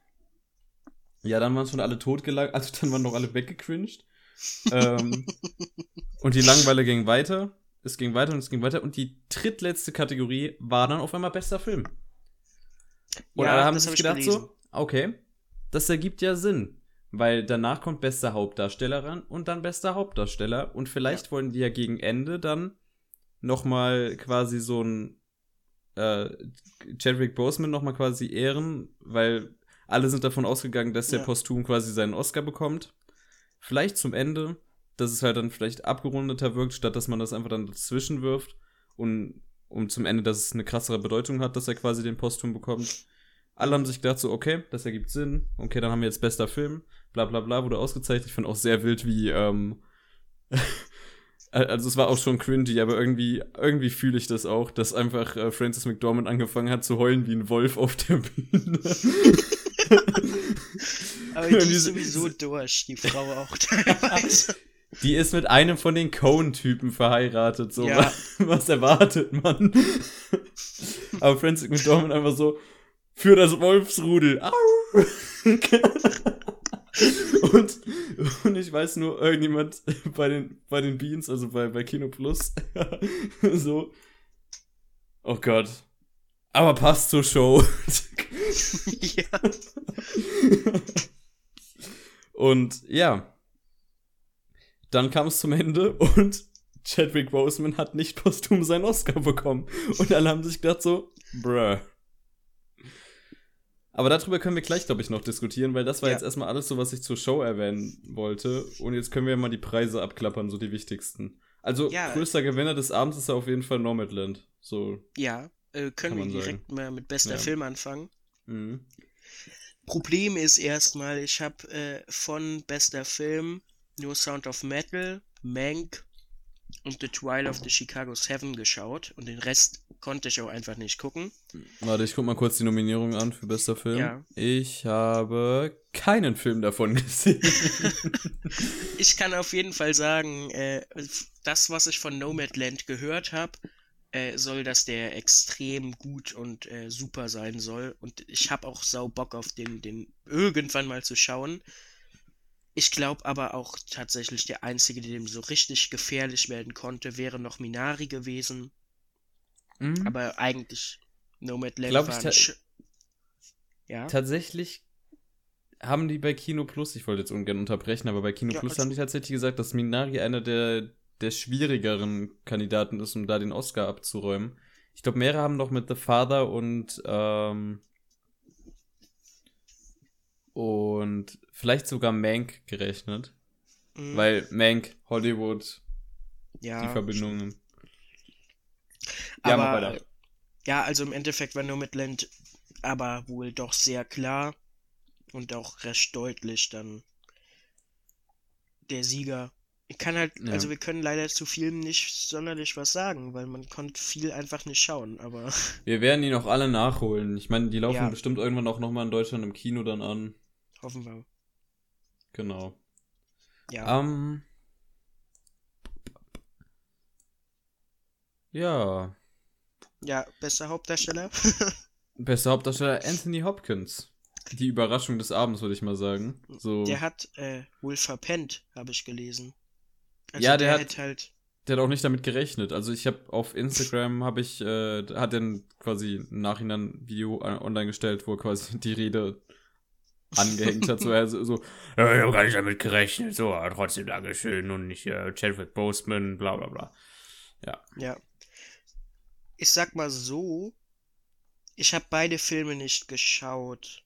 A: ja, dann waren schon alle totgelagert, also dann waren noch alle weggecringed. ähm, und die Langeweile ging weiter. Es ging weiter und es ging weiter. Und die drittletzte Kategorie war dann auf einmal bester Film. Und
B: Ja,
A: alle haben sich
B: hab
A: gedacht so, okay, das ergibt ja Sinn. Weil danach kommt bester Hauptdarsteller ran und dann bester Hauptdarsteller. Und vielleicht wollen die ja gegen Ende dann nochmal quasi so ein äh, Chadwick Boseman nochmal quasi ehren, weil alle sind davon ausgegangen, dass der
B: Ja.
A: posthum quasi seinen Oscar bekommt. Vielleicht zum Ende, dass es halt dann vielleicht abgerundeter wirkt, statt dass man das einfach dann dazwischen wirft und um zum Ende, dass es eine krassere Bedeutung hat, dass er quasi den posthum bekommt. Alle haben sich gedacht so, okay, das ergibt Sinn. Okay, dann haben wir jetzt bester Film. Bla bla bla, wurde ausgezeichnet. Ich fand auch sehr wild, wie, ähm, also es war auch schon cringy, aber irgendwie, irgendwie fühle ich das auch, dass einfach äh, Francis McDormand angefangen hat zu heulen wie ein Wolf auf der Bühne.
B: Aber die ist sowieso durch, die Frau auch teilweise.
A: Die ist mit einem von den Cone-Typen verheiratet, so.
B: Ja.
A: Was, was erwartet man? Aber Francis McDormand einfach so, für das Wolfsrudel. Au! und, und ich weiß nur, irgendjemand bei den, bei den Beans, also bei, bei Kino Plus, so, oh Gott. Aber passt zur Show.
B: ja.
A: Und ja. Dann kam es zum Ende und Chadwick Boseman hat nicht posthum seinen Oscar bekommen. Und alle haben sich gedacht so, bruh. Aber darüber können wir gleich, glaube ich, noch diskutieren, weil das war
B: Ja.
A: jetzt erstmal alles so, was ich zur Show erwähnen wollte. Und jetzt können wir mal die Preise abklappern, so die wichtigsten. Also,
B: Ja.
A: größter Gewinner des Abends ist ja auf jeden Fall Nomadland. So,
B: Ja, äh, können wir
A: man sagen.
B: direkt mal mit bester
A: Ja.
B: Film anfangen.
A: mhm.
B: Problem ist erstmal, ich habe äh, von bester Film nur Sound of Metal, Mank und The Trial of the Chicago Seven geschaut und den Rest konnte ich auch einfach nicht gucken.
A: Warte, ich guck mal kurz die Nominierung an für bester Film.
B: Ja.
A: Ich habe keinen Film davon gesehen.
B: Ich kann auf jeden Fall sagen, äh, das, was ich von Nomadland gehört habe, äh, soll, dass der extrem gut und äh, super sein soll. Und ich habe auch sau Bock auf den, den irgendwann mal zu schauen. Ich glaube aber auch tatsächlich, der Einzige, der dem so richtig gefährlich werden konnte, wäre noch Minari gewesen.
A: Mhm.
B: Aber eigentlich Nomadland
A: Glaub ich
B: war
A: ta-
B: ein Sch Ja,
A: Tatsächlich haben die bei Kino Plus, ich wollte jetzt ungern unterbrechen, aber bei Kino
B: Ja,
A: Plus
B: also-
A: haben die tatsächlich gesagt, dass Minari einer der, der schwierigeren Kandidaten ist, um da den Oscar abzuräumen. Ich glaube, mehrere haben noch mit The Father und ähm, und vielleicht sogar Mank gerechnet,
B: mhm,
A: weil Mank, Hollywood,
B: ja,
A: die Verbindungen. Ja,
B: aber
A: weiter.
B: ja, also im Endeffekt war Nomadland aber wohl doch sehr klar und auch recht deutlich dann der Sieger. Ich kann halt,
A: Ja.
B: also wir können leider zu Filmen nicht sonderlich was sagen, weil man konnte viel einfach nicht schauen, aber
A: Wir werden die noch alle nachholen. Ich meine, die laufen
B: Ja.
A: bestimmt irgendwann auch nochmal in Deutschland im Kino dann an.
B: Hoffen wir.
A: Genau.
B: Ja.
A: Ähm. Ja.
B: Ja, bester Hauptdarsteller.
A: Bester Hauptdarsteller Anthony Hopkins. Die Überraschung des Abends, würde ich mal sagen. So,
B: Der
A: der,
B: hat äh, wohl verpennt, habe ich gelesen. Also
A: Ja, der hat-
B: hätte halt.
A: hat auch nicht damit gerechnet. Also ich habe auf Instagram habe ich äh, hat dann quasi im Nachhinein ein Video äh, online gestellt, wo er quasi die Rede angehängt hat. So, also, so ja, ich habe gar nicht damit gerechnet. So, aber trotzdem Dankeschön und nicht äh, Chadwick Boseman, bla bla bla.
B: Ja. Ich sag mal so, ich habe beide Filme nicht geschaut.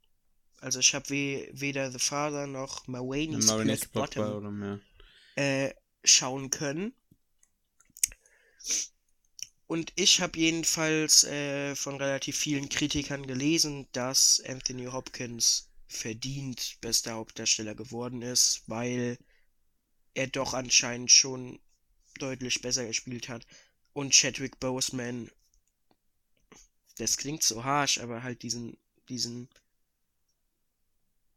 B: Also ich habe we weder The Father noch
A: Marini's
B: Black Bottom
A: oder
B: äh, schauen können. Und ich habe jedenfalls äh, von relativ vielen Kritikern gelesen, dass Anthony Hopkins verdient bester Hauptdarsteller geworden ist, weil er doch anscheinend schon deutlich besser gespielt hat. Und Chadwick Boseman, das klingt so harsh, aber halt diesen, diesen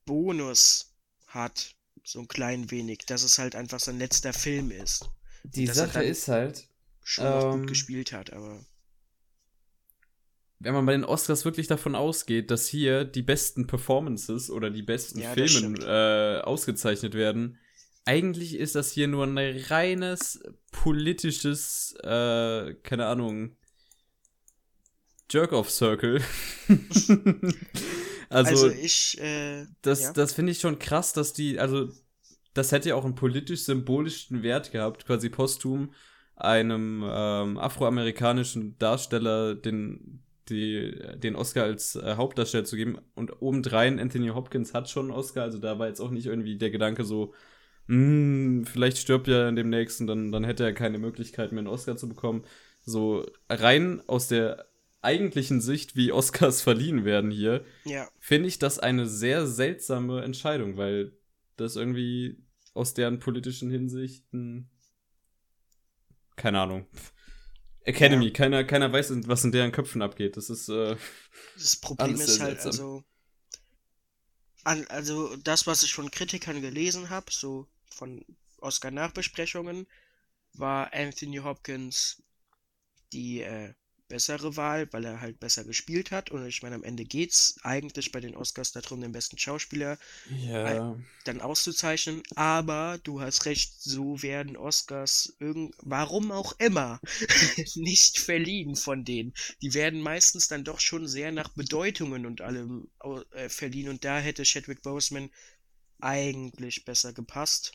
B: Bonus hat, so ein klein wenig, dass es halt einfach sein letzter Film ist.
A: Die Sache ist halt,
B: Schon
A: Ähm,
B: gut gespielt hat, aber
A: wenn man bei den Oscars wirklich davon ausgeht, dass hier die besten Performances oder die besten
B: Ja,
A: Filme äh, ausgezeichnet werden, eigentlich ist das hier nur ein reines politisches, äh, keine Ahnung, Jerk-off-Circle. also,
B: also, ich, äh,
A: das,
B: ja.
A: das finde ich schon krass, dass die, also, das hätte ja auch einen politisch-symbolischen Wert gehabt, quasi posthum einem ähm, afroamerikanischen Darsteller den, die, den Oscar als äh, Hauptdarsteller zu geben. Und obendrein, Anthony Hopkins hat schon einen Oscar, also da war jetzt auch nicht irgendwie der Gedanke so, "Hm, vielleicht stirbt er in dem nächsten, dann, dann hätte er keine Möglichkeit mehr einen Oscar zu bekommen. So rein aus der eigentlichen Sicht, wie Oscars verliehen werden hier,
B: ja,
A: finde ich das eine sehr seltsame Entscheidung, weil das irgendwie aus deren politischen Hinsichten. Keine Ahnung. Academy,
B: Ja.
A: keiner, keiner weiß, was in deren Köpfen abgeht. Das ist, äh,
B: das Problem ist halt,
A: seltsam.
B: also, an, also das, was ich von Kritikern gelesen habe, so von Oscar-Nachbesprechungen, war Anthony Hopkins die äh, bessere Wahl, weil er halt besser gespielt hat. Und ich meine, am Ende geht's eigentlich bei den Oscars darum, den besten Schauspieler
A: ja.
B: dann auszuzeichnen, aber du hast recht, so werden Oscars irgend warum auch immer nicht verliehen von denen. Die werden meistens dann doch schon sehr nach Bedeutungen und allem äh, verliehen und da hätte Chadwick Boseman eigentlich besser gepasst.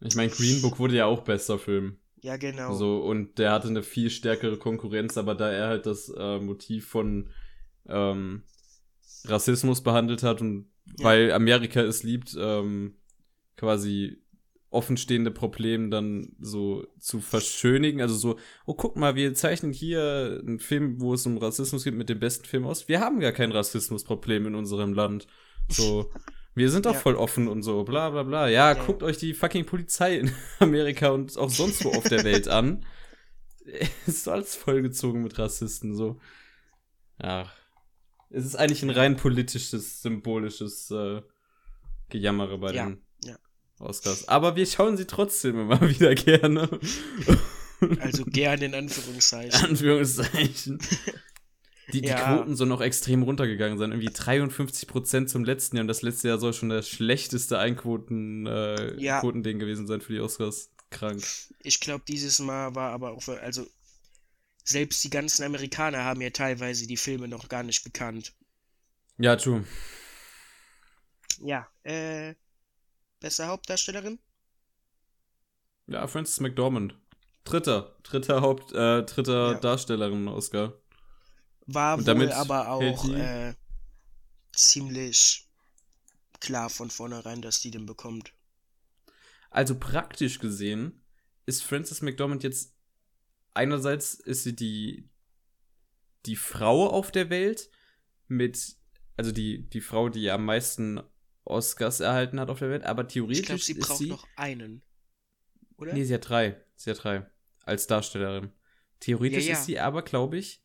A: Ich meine, Green Book wurde ja auch bester Film.
B: Ja, genau.
A: So, und der hatte eine viel stärkere Konkurrenz, aber da er halt das äh, Motiv von ähm, Rassismus behandelt hat und
B: Ja.
A: weil Amerika es liebt, ähm, quasi offenstehende Probleme dann so zu verschönigen. Also so, oh, guck mal, wir zeichnen hier einen Film, wo es um Rassismus geht, mit dem besten Film aus. Wir haben gar kein Rassismusproblem in unserem Land. So, wir sind doch
B: Ja.
A: voll offen und so, bla bla bla. Ja,
B: Ja.
A: guckt euch die fucking Polizei in Amerika und auch sonst wo auf der Welt an. Ist alles vollgezogen mit Rassisten, so. Ja. Es ist eigentlich ein rein politisches, symbolisches äh, Gejammere bei
B: Ja,
A: den
B: ja.
A: Oscars. Aber wir schauen sie trotzdem immer wieder gerne.
B: Also gern in Anführungszeichen.
A: Anführungszeichen. Die, die
B: Ja.
A: Quoten sollen auch extrem runtergegangen sein. Irgendwie 53% zum letzten Jahr und das letzte Jahr soll schon das schlechteste Einquoten, äh,
B: Ja.
A: Quotending gewesen sein für die Oscars. Krank.
B: Ich glaube, dieses Mal war aber auch, also selbst die ganzen Amerikaner haben ja teilweise die Filme noch gar nicht gekannt.
A: Ja, true.
B: Ja, äh, beste Hauptdarstellerin?
A: Ja, Frances McDormand. Dritter. Dritter Haupt, äh, dritter
B: Ja.
A: Darstellerin-Oscar.
B: War
A: Und
B: wohl
A: damit
B: aber auch äh, ziemlich klar von vornherein, dass die den bekommt.
A: Also praktisch gesehen ist Frances McDormand jetzt einerseits ist sie die die Frau auf der Welt mit also die die Frau, die am meisten Oscars erhalten hat auf der Welt, aber theoretisch
B: Ich glaube, sie
A: ist
B: braucht
A: sie
B: noch einen. Oder?
A: Nee, sie hat drei. Sie hat drei als Darstellerin. Theoretisch
B: Ja, ja.
A: ist sie aber, glaube ich,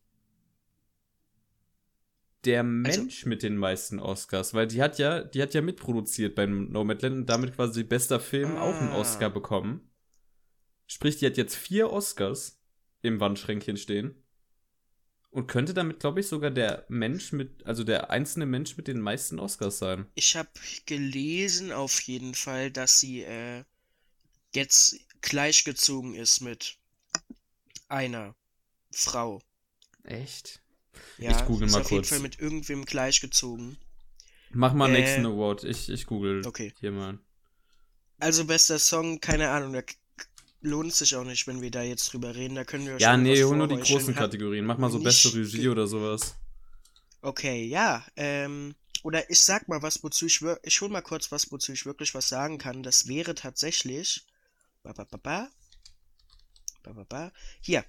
A: der Mensch mit den meisten Oscars, weil die hat ja, die hat ja mitproduziert beim Nomadland und damit quasi bester Film auch einen
B: Ah.
A: Oscar bekommen. Sprich, die hat jetzt vier Oscars im Wandschränkchen stehen und könnte damit, glaube ich, sogar der Mensch mit, also der einzelne Mensch mit den meisten Oscars sein.
B: Ich habe gelesen auf jeden Fall, dass sie äh, jetzt gleichgezogen ist mit einer Frau.
A: Echt?
B: Ja,
A: Ich google
B: ist
A: mal
B: auf jeden
A: kurz.
B: Fall mit irgendwem gleichgezogen.
A: Mach mal
B: Äh,
A: nächsten Award. Ich, ich google
B: Okay.
A: hier mal.
B: Also bester Song, keine Ahnung, da lohnt sich auch nicht, wenn wir da jetzt drüber reden. Da können wir
A: Ja, nee, hol nur die großen Kategorien. Mach mal so beste Regie oder sowas.
B: Okay, ja. Ähm, oder ich sag mal was, wozu ich wir- ich hol mal kurz was, wozu ich wirklich was sagen kann. Das wäre tatsächlich. Ba, ba, ba, ba. Ba, ba, ba. Hier.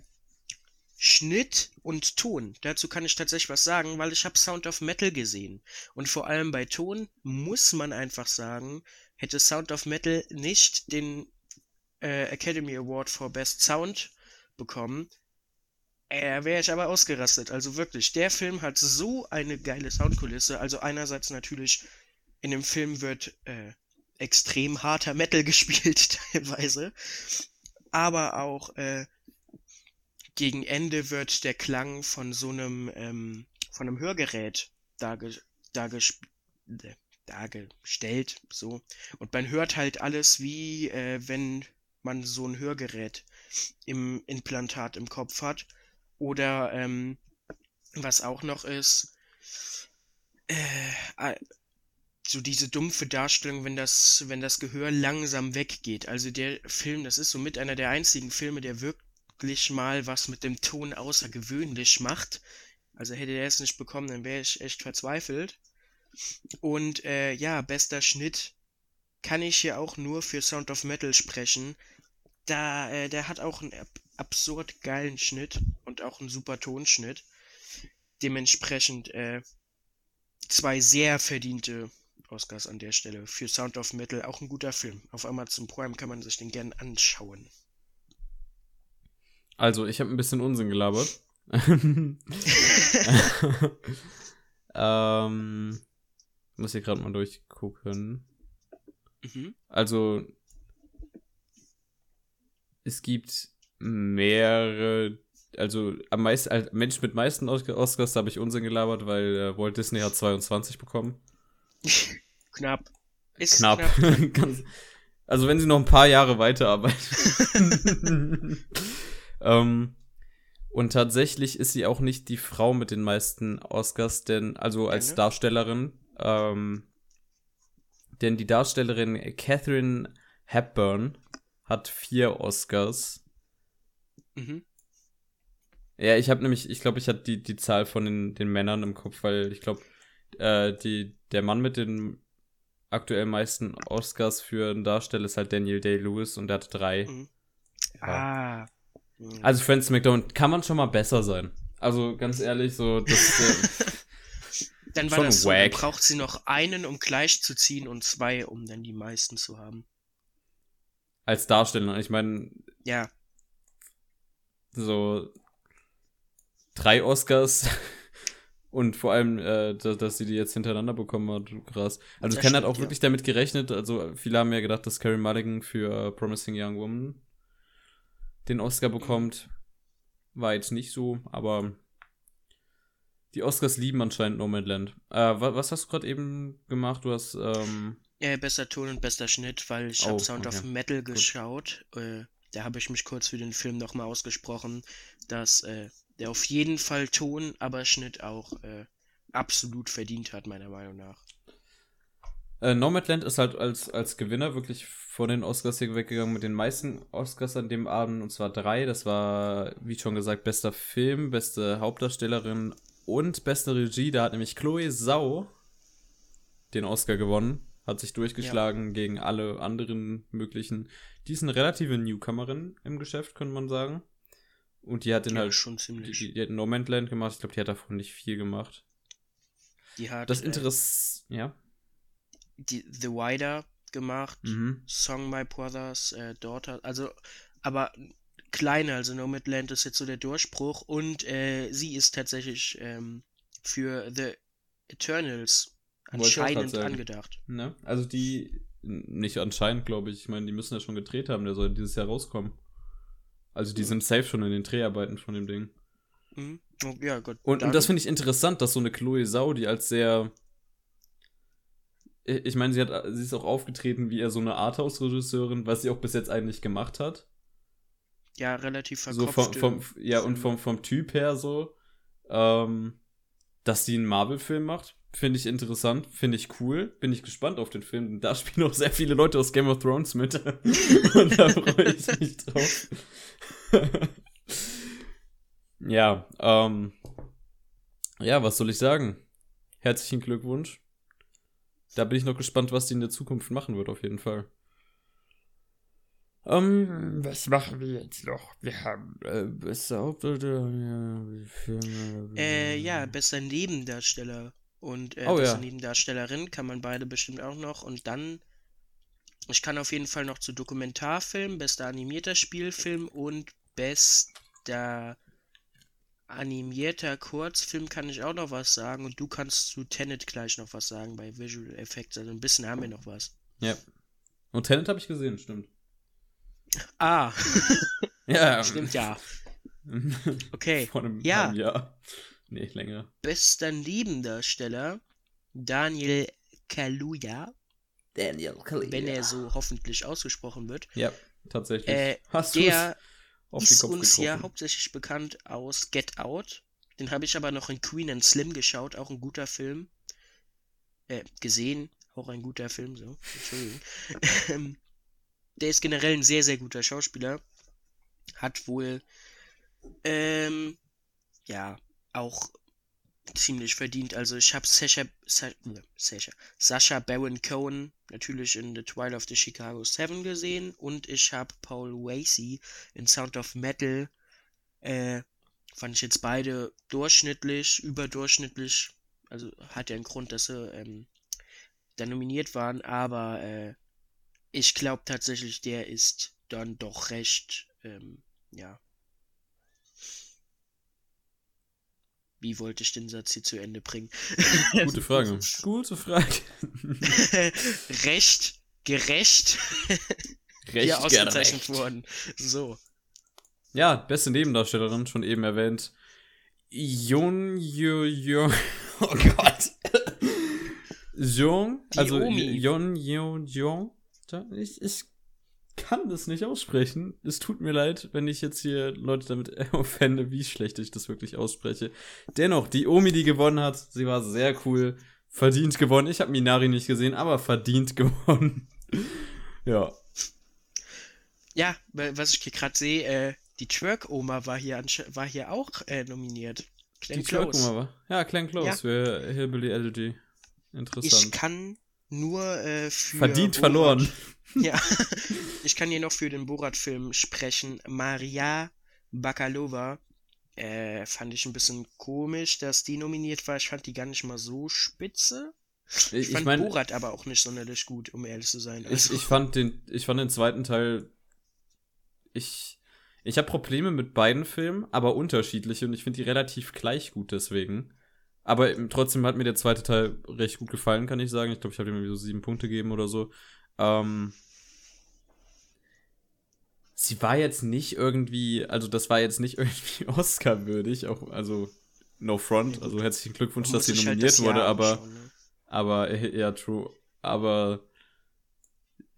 B: Schnitt und Ton. Dazu kann ich tatsächlich was sagen, weil ich habe Sound of Metal gesehen. Und vor allem bei Ton muss man einfach sagen, hätte Sound of Metal nicht den äh, Academy Award for Best Sound bekommen, äh, wäre ich aber ausgerastet. Also wirklich, der Film hat so eine geile Soundkulisse. Also einerseits natürlich, in dem Film wird äh, extrem harter Metal gespielt teilweise. Aber auch äh, gegen Ende wird der Klang von so einem, ähm, von einem Hörgerät darge dargesp äh, dargestellt. So. Und man hört halt alles wie, äh, wenn man so ein Hörgerät im Implantat im Kopf hat. Oder ähm, was auch noch ist, äh, so diese dumpfe Darstellung, wenn das, wenn das Gehör langsam weggeht. Also der Film, das ist somit einer der einzigen Filme, der wirklich mal was mit dem Ton außergewöhnlich macht. Also hätte er es nicht bekommen, dann wäre ich echt verzweifelt. Und äh, ja, bester Schnitt kann ich hier auch nur für Sound of Metal sprechen. Da, äh, der hat auch einen ab absurd geilen Schnitt und auch einen super Tonschnitt. Dementsprechend äh, zwei sehr verdiente Oscars an der Stelle. Für Sound of Metal auch ein guter Film. Auf Amazon Prime kann man sich den gern anschauen.
A: Also, ich habe ein bisschen Unsinn gelabert. ähm, muss hier gerade mal durchgucken.
B: Mhm.
A: Also, es gibt mehrere, also am meisten, als Mensch mit meisten Os- Oscars habe ich Unsinn gelabert, weil äh, Walt Disney hat 22 bekommen.
B: Knapp. Ist
A: Knapp. Ganz, also wenn sie noch ein paar Jahre weiterarbeiten. Ähm, und tatsächlich ist sie auch nicht die Frau mit den meisten Oscars, denn, also als? Darstellerin, ähm, denn die Darstellerin Catherine Hepburn hat vier Oscars.
B: Mhm.
A: Ja, ich habe nämlich, ich glaube, ich hatte die, die Zahl von den, den Männern im Kopf, weil ich glaube, äh, die, der Mann mit den aktuell meisten Oscars für einen Darsteller ist halt Daniel Day-Lewis und der hat drei.
B: Mhm.
A: Ja.
B: Ah. Mhm.
A: Also Francis McDormand kann man schon mal besser sein. Also ganz ehrlich, so das äh,
B: dann war
A: schon
B: das so, dann braucht sie noch einen, um gleich zu ziehen und zwei, um dann die meisten zu haben.
A: als Darsteller. Ich meine,
B: Ja,
A: so drei Oscars und vor allem, äh, dass, dass sie die jetzt hintereinander bekommen hat, krass. Also
B: Das
A: Ken hat auch
B: ja.
A: wirklich damit gerechnet, also viele haben ja gedacht, dass Carey Mulligan für Promising Young Woman den Oscar bekommt. War jetzt nicht so, aber Die Oscars lieben anscheinend Nomadland. Äh, was hast du gerade eben gemacht? Du hast. Ähm...
B: Äh, bester Ton und bester Schnitt, weil ich oh, habe Sound okay. of Metal geschaut. Äh, da habe ich mich kurz für den Film nochmal ausgesprochen, dass äh, der auf jeden Fall Ton, aber Schnitt auch äh, absolut verdient hat, meiner Meinung nach.
A: Äh, Nomadland ist halt als, als Gewinner wirklich vor den Oscars hier weggegangen mit den meisten Oscars an dem Abend, und zwar drei. Das war, wie schon gesagt, bester Film, beste Hauptdarstellerin und beste Regie. Da hat nämlich Chloe Sau den Oscar gewonnen. Hat sich durchgeschlagen ja. gegen alle anderen möglichen. Die ist eine relative Newcomerin im Geschäft, könnte man sagen. Und die hat den ja, halt
B: schon ziemlich.
A: Die, die hat No Man's Land gemacht. Ich glaube, die hat davon nicht viel gemacht.
B: Die hat.
A: Das Interesse. Äh, ja.
B: Die The Wider gemacht. Mhm. Song My Brother's äh, Daughter. Also, aber kleiner. Also No Man's Land ist jetzt so der Durchbruch. Und äh, sie ist tatsächlich ähm, für The Eternals anscheinend angedacht.
A: Ne? Also die, nicht anscheinend, glaube ich. Ich meine, die müssen ja schon gedreht haben, der soll dieses Jahr rauskommen. Also die mhm. sind safe schon in den Dreharbeiten von dem Ding.
B: Mhm. Oh, ja, gut.
A: Und, und das finde ich interessant, dass so eine Chloe Sau, die als sehr. Ich meine, sie, hat, sie ist auch aufgetreten wie eher so eine Arthouse-Regisseurin, was sie auch bis jetzt eigentlich gemacht hat.
B: Ja, relativ
A: verkopft. So vom, vom, ja, und vom, vom Typ her so. Ähm, dass sie einen Marvel-Film macht, Finde ich interessant, finde ich cool. Bin ich gespannt auf den Film. Da spielen auch sehr viele Leute aus Game of Thrones mit. Und da freue ich mich drauf. ja, ähm. Ja, was soll ich sagen? Herzlichen Glückwunsch. Da bin ich noch gespannt, was die in der Zukunft machen wird, auf jeden Fall.
B: Ähm, was machen wir jetzt noch? Wir haben äh, bester
A: Hauptdarsteller,
B: äh, ja, bester Nebendarsteller und äh, oh, beste ja. Nebendarstellerin kann man beide bestimmt auch noch. Und dann, ich kann auf jeden Fall noch zu Dokumentarfilm, bester animierter Spielfilm und bester animierter Kurzfilm kann ich auch noch was sagen. Und du kannst zu Tenet gleich noch was sagen bei Visual Effects. Also ein bisschen haben wir noch was.
A: Ja. Und Tenet habe ich gesehen, stimmt.
B: Ah.
A: ja.
B: Stimmt ja. Okay.
A: Vor einem
B: ja.
A: Jahr. Nee, länger.
B: Bester Nebendarsteller Daniel Kaluuya.
A: Daniel Kaluuya.
B: Wenn er so hoffentlich ausgesprochen wird.
A: Ja, tatsächlich.
B: Äh, Hast der ist uns getroffen. ja hauptsächlich bekannt aus Get Out. Den habe ich aber noch in Queen and Slim geschaut, auch ein guter Film. Äh, gesehen, auch ein guter Film, so. Entschuldigung. Ähm, der ist generell ein sehr, sehr guter Schauspieler. Hat wohl, ähm, ja, auch ziemlich verdient. Also ich habe Sasha, Sasha, Sasha Baron Cohen natürlich in The Trial of the Chicago 7 gesehen und ich habe Paul Wasey in Sound of Metal. Äh, fand ich jetzt beide durchschnittlich, überdurchschnittlich. Also hat ja einen Grund, dass sie ähm, da nominiert waren, aber äh, ich glaube tatsächlich, der ist dann doch recht, ähm, ja, Wie wollte ich den Satz hier zu Ende bringen?
A: Gute Frage. Gute Frage.
B: Recht, gerecht.
A: Recht hier
B: ausgezeichnet gerecht. worden. So.
A: Ja, beste Nebendarstellerin, schon eben erwähnt. Jon, Jo, Jo. Oh Gott. Jong, also Jon, Jo, Jong. Ich, ich kann das nicht aussprechen. Es tut mir leid, wenn ich jetzt hier Leute damit offende, wie schlecht ich das wirklich ausspreche. Dennoch, die Omi, die gewonnen hat, sie war sehr cool. Verdient gewonnen. Ich habe Minari nicht gesehen, aber verdient gewonnen. ja.
B: Ja, was ich hier gerade sehe, äh, die Twerk-Oma war hier, war hier auch äh, nominiert.
A: Glenn die Twerk-Oma war? Ja, Clan Close ja. für Hillbilly Elegy. Interessant.
B: Ich kann nur äh, für.
A: Verdient Borat, verloren.
B: Ja, ich kann hier noch für den Borat-Film sprechen. Maria Bakalova. Äh, fand ich ein bisschen komisch, dass die nominiert war. Ich fand die gar nicht mal so spitze. Ich, ich fand mein, Borat aber auch nicht sonderlich gut, um ehrlich zu sein.
A: Also. Ich, ich, fand den, ich fand den zweiten Teil. Ich, ich habe Probleme mit beiden Filmen, aber unterschiedliche und ich finde die relativ gleich gut deswegen. Aber trotzdem hat mir der zweite Teil recht gut gefallen, kann ich sagen. Ich glaube, ich habe ihm so sieben Punkte gegeben oder so. Ähm, sie war jetzt nicht irgendwie, also das war jetzt nicht irgendwie Oscar-würdig, auch, also no front. Also herzlichen Glückwunsch, dass sie
B: halt
A: nominiert
B: das
A: wurde, aber,
B: ne?
A: aber, äh, ja, true. Aber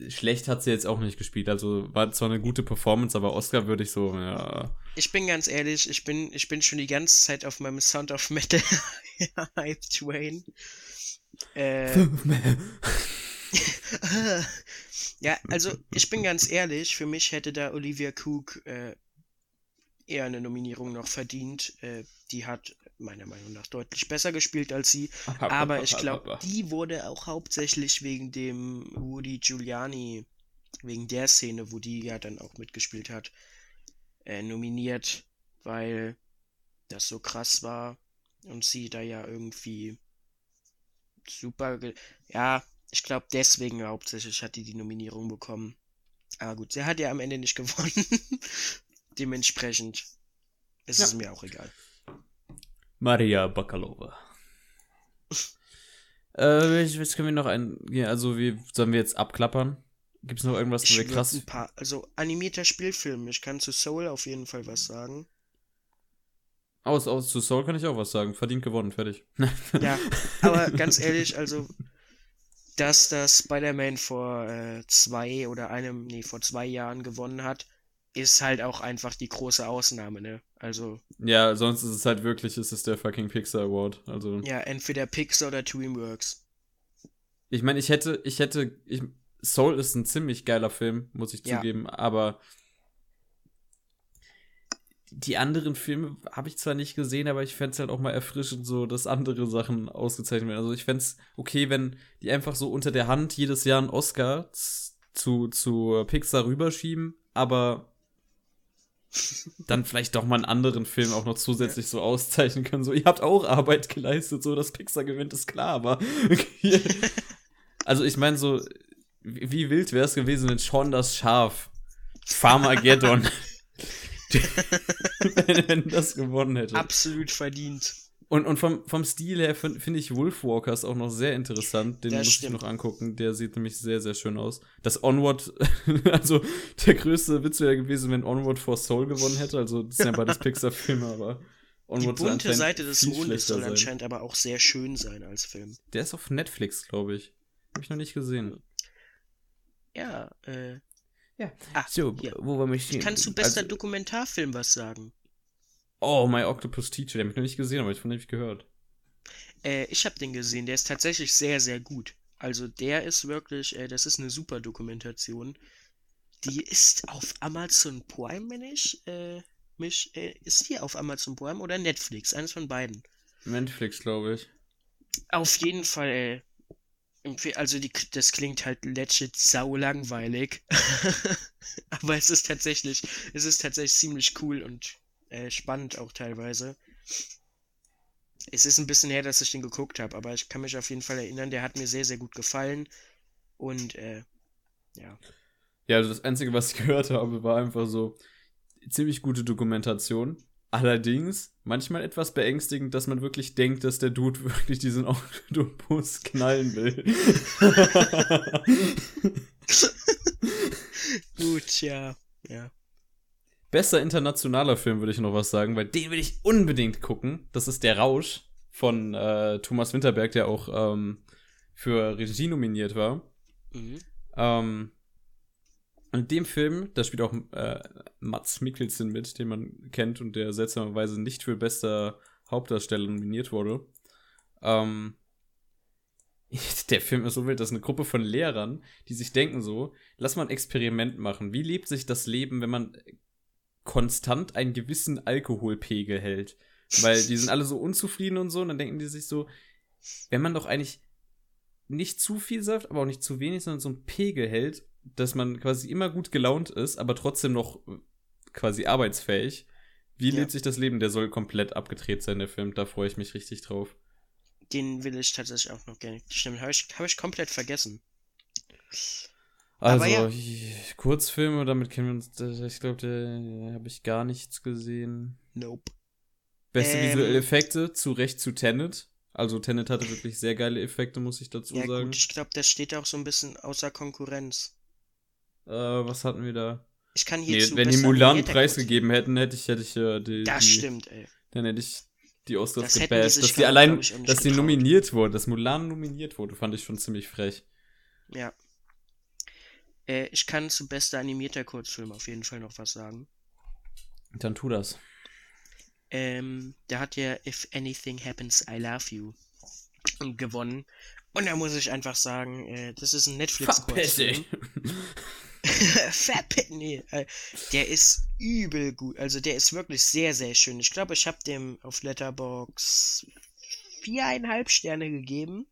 A: schlecht hat sie jetzt auch nicht gespielt. Also war zwar eine gute Performance, aber Oscar würde ich so, ja.
B: Ich bin ganz ehrlich, ich bin, ich bin schon die ganze Zeit auf meinem Sound of Metal Hype Train. Äh, ja, also ich bin ganz ehrlich, für mich hätte da Olivia Cook äh, eher eine Nominierung noch verdient. Äh, die hat meiner Meinung nach deutlich besser gespielt als sie. Aber ich glaube, die wurde auch hauptsächlich wegen dem Woody Giuliani, wegen der Szene, wo die ja dann auch mitgespielt hat, äh, nominiert, weil das so krass war und sie da ja irgendwie super. ge- Ja, ich glaube, deswegen hauptsächlich hat die die Nominierung bekommen. Aber gut, sie hat ja am Ende nicht gewonnen. Dementsprechend ist
A: Ja.
B: es mir auch egal.
A: Maria Bakalova. äh, was was können wir noch ein. Ja, also, wie sollen wir jetzt abklappern? Gibt es noch irgendwas, wo
B: Ich
A: wir krass.
B: ein paar, also animierter Spielfilm. Ich kann zu Soul auf jeden Fall was sagen.
A: Aus, aus zu Soul kann ich auch was sagen. Verdient gewonnen, fertig.
B: Ja, aber ganz ehrlich, also, dass das Spider-Man vor äh, zwei oder einem, nee, vor zwei Jahren gewonnen hat, ist halt auch einfach die große Ausnahme, ne? Also,
A: Ja, sonst ist es halt wirklich, ist es der fucking Pixar Award. Also,
B: ja, entweder Pixar oder Dreamworks.
A: ich meine, ich hätte, ich hätte, ich, Soul ist ein ziemlich geiler Film, muss ich
B: Ja.
A: zugeben, aber die anderen Filme habe ich zwar nicht gesehen, aber ich fände es halt auch mal erfrischend, so, dass andere Sachen ausgezeichnet werden. Also ich fände es okay, wenn die einfach so unter der Hand jedes Jahr einen Oscar zu, zu Pixar rüberschieben, aber dann vielleicht doch mal einen anderen Film auch noch zusätzlich so auszeichnen können. So, ihr habt auch Arbeit geleistet, so, dass Pixar gewinnt, ist klar, aber also ich meine so, wie, wild wäre es gewesen, wenn Sean das Schaf Farmageddon wenn, wenn das gewonnen hätte.
B: Absolut verdient.
A: Und, und vom, vom Stil her finde find ich Wolfwalkers auch noch sehr interessant. Den
B: Das
A: muss
B: stimmt.
A: ich noch angucken. Der sieht nämlich sehr, sehr schön aus. Das Onward, also der größte Witz wäre gewesen, wenn Onward for Soul gewonnen hätte. Also das sind ja beides Pixar-Filme, aber
B: Die
A: Onward soll
B: bunte Seite des Mondes soll
A: sein.
B: anscheinend aber auch sehr schön sein als Film.
A: Der ist auf Netflix, glaube ich. Habe ich noch nicht gesehen.
B: Ja, äh.
A: Ja.
B: Ah,
A: So,
B: hier.
A: wo war mich
B: Kannst du bester
A: also,
B: Dokumentarfilm was sagen?
A: Oh, My Octopus Teacher. Den habe ich noch nicht gesehen, aber ich von dem ich gehört.
B: Äh, ich habe den gesehen, der ist tatsächlich sehr, sehr gut. Also der ist wirklich, äh, das ist eine super Dokumentation. Die ist auf Amazon Prime, wenn ich äh, mich, äh, ist die auf Amazon Prime oder Netflix? Eines von beiden.
A: Netflix, glaube ich.
B: Auf jeden Fall, äh, also die, das klingt halt legit sau langweilig. Aber es ist tatsächlich, es ist tatsächlich ziemlich cool und äh, spannend auch teilweise. Es ist ein bisschen her, dass ich den geguckt habe, aber ich kann mich auf jeden Fall erinnern, der hat mir sehr, sehr gut gefallen. Und äh, ja.
A: Ja, also das Einzige, was ich gehört habe, war einfach so ziemlich gute Dokumentation. Allerdings manchmal etwas beängstigend, dass man wirklich denkt, dass der Dude wirklich diesen Oktopus knallen will.
B: Gut, ja. Ja.
A: Bester internationaler Film würde ich noch was sagen, weil den will ich unbedingt gucken. Das ist Der Rausch von äh, Thomas Winterberg, der auch ähm, für Regie nominiert war.
B: Mhm.
A: Ähm, in dem Film, da spielt auch äh, Mats Mikkelsen mit, den man kennt und der seltsamerweise nicht für bester Hauptdarsteller nominiert wurde. Ähm, der Film ist so wild, das ist eine Gruppe von Lehrern, die sich denken so, lass mal ein Experiment machen. Wie lebt sich das Leben, wenn man konstant einen gewissen Alkoholpegel hält? Weil die sind alle so unzufrieden und so, und dann denken die sich so, wenn man doch eigentlich nicht zu viel Saft, aber auch nicht zu wenig, sondern so einen Pegel hält, dass man quasi immer gut gelaunt ist, aber trotzdem noch äh, quasi arbeitsfähig. Wie
B: Ja.
A: lebt sich das Leben? Der soll komplett abgedreht sein, der Film. Da freue ich mich richtig drauf.
B: Den will ich tatsächlich auch noch gerne. Stimmt, habe ich, hab ich komplett vergessen.
A: Also,
B: ja.
A: Kurzfilme, damit kennen wir uns. Ich glaube, da habe ich gar nichts gesehen.
B: Nope.
A: Beste
B: Ähm.
A: visuelle Effekte, zu Recht zu Tenet. Also, Tenet hatte wirklich sehr geile Effekte, muss ich dazu
B: Ja
A: sagen.
B: gut, ich glaube, das steht auch so ein bisschen außer Konkurrenz.
A: Äh, was hatten wir da?
B: Ich kann hier
A: Nee, wenn die Mulan preisgegeben hätten, hätte ich, hätte ich äh, die.
B: Das
A: die,
B: stimmt, ey.
A: Dann hätte ich die Oscars
B: Das
A: gebasht, dass die allein, dass die
B: getraut.
A: nominiert wurde, dass Mulan nominiert wurde, fand ich schon ziemlich frech.
B: Ja. Äh, ich kann zu bester animierter Kurzfilm auf jeden Fall noch was sagen.
A: Dann tu das.
B: Ähm, der hat ja If Anything Happens, I Love You gewonnen. Und da muss ich einfach sagen, äh, das ist ein Netflix-Kurzfilm. Nee, äh, der ist übel gut. Also der ist wirklich sehr, sehr schön. Ich glaube, ich habe dem auf Letterbox viereinhalb Sterne gegeben.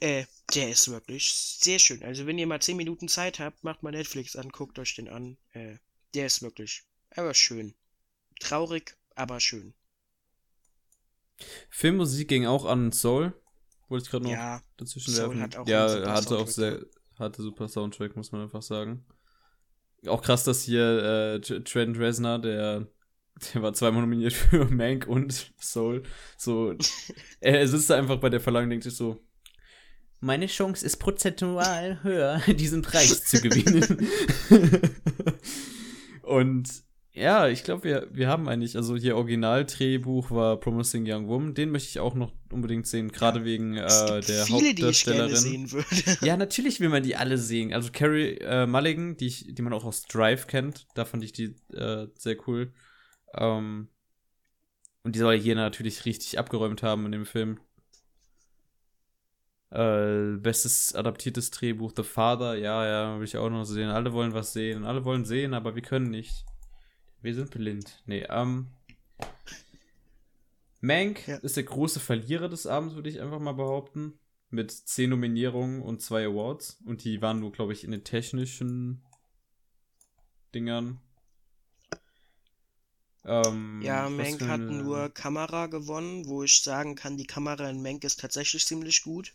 B: Äh, der ist wirklich sehr schön. Also wenn ihr mal zehn Minuten Zeit habt, macht mal Netflix an, guckt euch den an. Äh, der ist wirklich, aber schön. Traurig, aber schön.
A: Filmmusik ging auch an Soul. Wollte ich gerade noch
B: Ja,
A: dazwischen
B: Soul
A: werfen.
B: hat auch
A: ja,
B: einen super
A: hatte auch
B: Soundtrack,
A: sehr, hatte super Soundtrack, muss man einfach sagen. Auch krass, dass hier äh, Trent Reznor, der, der war zweimal nominiert für Mank und Soul. So, er sitzt da einfach bei der Verleihung und denkt sich so, meine Chance ist prozentual höher, diesen Preis zu gewinnen. und ja, ich glaube, wir, wir haben eigentlich, also hier Originaldrehbuch war Promising Young Woman, den möchte ich auch noch unbedingt sehen, gerade wegen äh,
B: es gibt
A: der
B: viele, die ich gerne
A: Hauptdarstellerin.
B: sehen würde.
A: Ja, natürlich will man die alle sehen. Also Carrie äh, Mulligan, die, ich, die man auch aus Drive kennt, da fand ich die äh, sehr cool. Ähm, und die soll hier natürlich richtig abgeräumt haben in dem Film. Äh, bestes adaptiertes Drehbuch, The Father, ja, ja, will ich auch noch sehen. Alle wollen was sehen, alle wollen sehen, aber wir können nicht. Wir sind blind. Nee, ähm. Mank
B: Ja.
A: ist der große Verlierer des Abends, würde ich einfach mal behaupten. Mit zehn Nominierungen und zwei Awards. Und die waren nur, glaube ich, in den technischen Dingern. Ähm,
B: Ja, Mank hat
A: eine-
B: nur Kamera gewonnen, wo ich sagen kann, die Kamera in Mank ist tatsächlich ziemlich gut.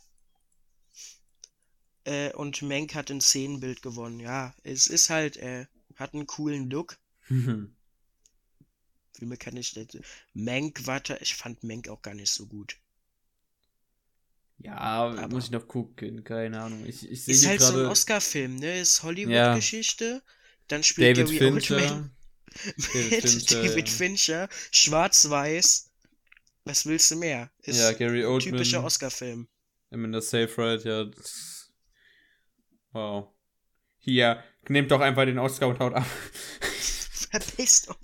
B: Äh, und Mank hat ein Szenenbild gewonnen. Ja, es ist halt, äh, hat einen coolen Look. Wie mir kann ich. Mank war, ta- ich fand Mank auch gar nicht so gut.
A: ja,
B: Aber-
A: muss ich noch gucken, keine Ahnung. Ich, ich
B: Ist halt so ein Oscar-Film, ne? Ist Hollywood-Geschichte. Dann spielt
A: David
B: Gary Oldman
A: Fincher. David
B: mit
A: Fincher,
B: David
A: ja.
B: Fincher, schwarz-weiß. Was willst du mehr? Ist
A: Ja, Gary
B: ein typischer
A: Oldman.
B: Oscar-Film.
A: In der Safe Ride, ja. Wow. Hier, nehmt doch einfach den Oscar und haut ab.
B: Verpisst euch.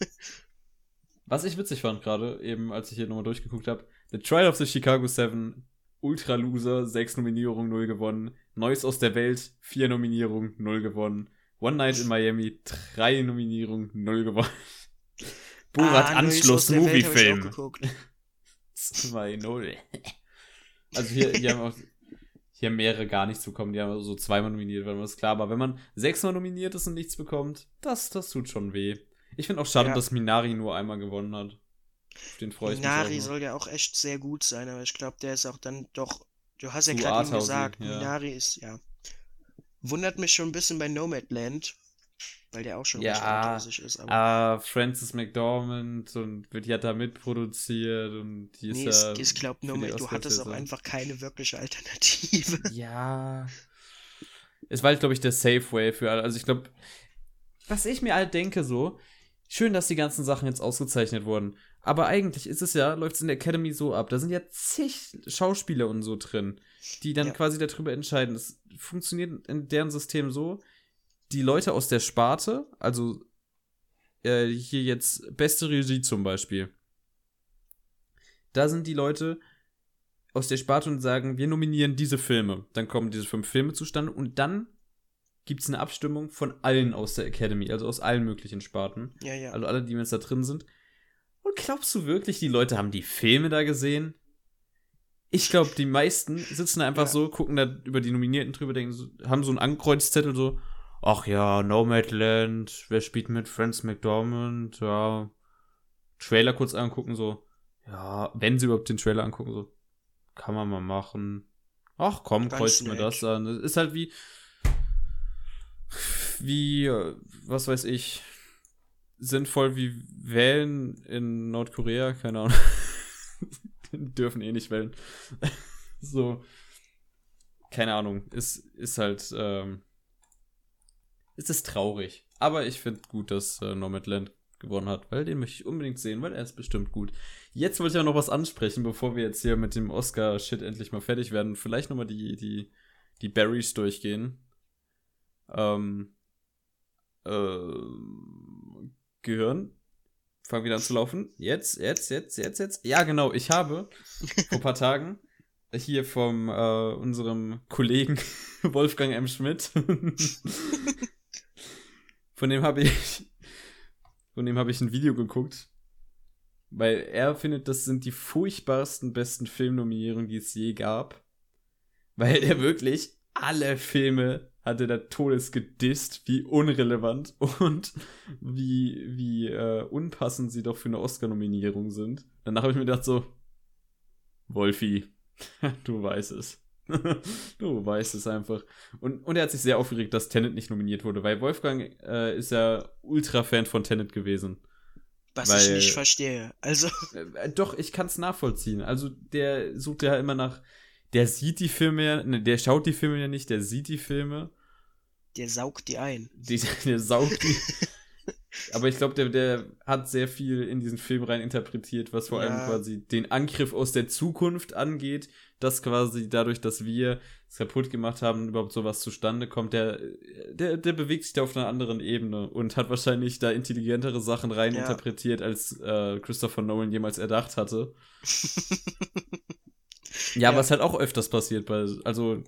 A: Was ich witzig fand gerade, eben als ich hier nochmal durchgeguckt habe, The Trial of the Chicago Seven, Ultra Loser, 6 Nominierungen, 0 gewonnen. Neues aus der Welt, 4 Nominierungen, 0 gewonnen. One Night in Miami, 3 Nominierungen, 0 gewonnen. Borat
B: Ah,
A: Anschluss Moviefilm.
B: geguckt.
A: 2-0. Also hier, hier haben auch hier haben mehrere gar nichts bekommen, die haben so zweimal nominiert, weil man ist klar, aber wenn man sechsmal nominiert ist und nichts bekommt, das, das tut schon weh. Ich finde auch schade,
B: Ja.
A: dass Minari nur einmal gewonnen hat. Auf Den freue ich
B: Minari soll ja auch echt sehr gut sein, aber ich glaube, der ist auch dann doch. Du hast ja gerade eben gesagt,
A: ja.
B: Minari ist, ja. Wundert mich schon ein bisschen bei Nomadland, weil der auch schon
A: Ja,
B: ist. Aber
A: Ah, Frances McDormand und die hat da mitproduziert und die ist
B: nee,
A: ja.
B: ich, ich glaube, Nomad, du hattest
A: ja
B: auch einfach keine wirkliche Alternative.
A: Ja. Es war glaube ich, der Safe Way für alle. Also ich glaube, was ich mir halt denke so, schön, dass die ganzen Sachen jetzt ausgezeichnet wurden. Aber eigentlich ist es ja, läuft es in der Academy so ab. Da sind ja zig Schauspieler und so drin, die dann
B: Ja.
A: quasi darüber entscheiden. Es funktioniert in deren System so, die Leute aus der Sparte, also äh, hier jetzt beste Regie zum Beispiel. Da sind die Leute aus der Sparte und sagen, wir nominieren diese Filme. Dann kommen diese fünf Filme zustande und dann gibt es eine Abstimmung von allen aus der Academy, also aus allen möglichen Sparten.
B: Ja, ja.
A: Also alle, die jetzt da drin sind. Und glaubst du wirklich, die Leute haben die Filme da gesehen? Ich glaube, die meisten sitzen da einfach
B: Ja.
A: so, gucken da über die Nominierten drüber, denken, haben so einen Ankreuzzettel so, ach ja, Nomadland, wer spielt mit? Franz McDormand, ja. Trailer kurz angucken, so, ja, wenn sie überhaupt den Trailer angucken, so, kann man mal machen. Ach komm, kreuzt mir das an. Das ist halt wie, wie, äh, was weiß ich, sinnvoll wie wählen in Nordkorea, keine Ahnung. Dürfen eh nicht wählen. so, keine Ahnung, ist, ist halt, ähm, ist es traurig. Aber ich finde gut, dass äh, Nomadland gewonnen hat, weil den möchte ich unbedingt sehen, weil er ist bestimmt gut. Jetzt wollte ich auch noch was ansprechen, bevor wir jetzt hier mit dem Oscar-Shit endlich mal fertig werden. Vielleicht nochmal die, die, die Berries durchgehen. Ähm, äh, Gehirn. Fang wieder an zu laufen. Jetzt, jetzt, jetzt, jetzt, jetzt. Ja, genau. Ich habe vor ein paar Tagen hier vom äh, unserem Kollegen Wolfgang M. Schmidt. von dem habe ich von dem habe ich ein Video geguckt, weil er findet, das sind die furchtbarsten besten Filmnominierungen, die es je gab, weil er wirklich alle Filme hatte da Todes gedisst, wie unrelevant und wie, wie äh, unpassend sie doch für eine Oscar-Nominierung sind. Danach habe ich mir gedacht so, Wolfi, du weißt es. du weißt es einfach. Und, und er hat sich sehr aufgeregt, dass Tenet nicht nominiert wurde, weil Wolfgang äh, ist ja Ultra-Fan von Tenet gewesen.
B: Was weil, ich nicht verstehe. Also.
A: Äh, doch, ich kann es nachvollziehen. Also, der sucht ja immer nach. Der sieht die Filme ja, ne, der schaut die Filme ja nicht, der sieht die Filme.
B: Der saugt die ein.
A: Die, der saugt die. Aber ich glaube, der, der hat sehr viel in diesen Film rein interpretiert, was vor ja. allem quasi den Angriff aus der Zukunft angeht, dass quasi dadurch, dass wir es kaputt gemacht haben, überhaupt sowas zustande kommt. Der, der, der bewegt sich da auf einer anderen Ebene und hat wahrscheinlich da intelligentere Sachen rein ja. interpretiert, als äh, Christopher Nolan jemals erdacht hatte. ja, ja, was halt auch öfters passiert, bei, also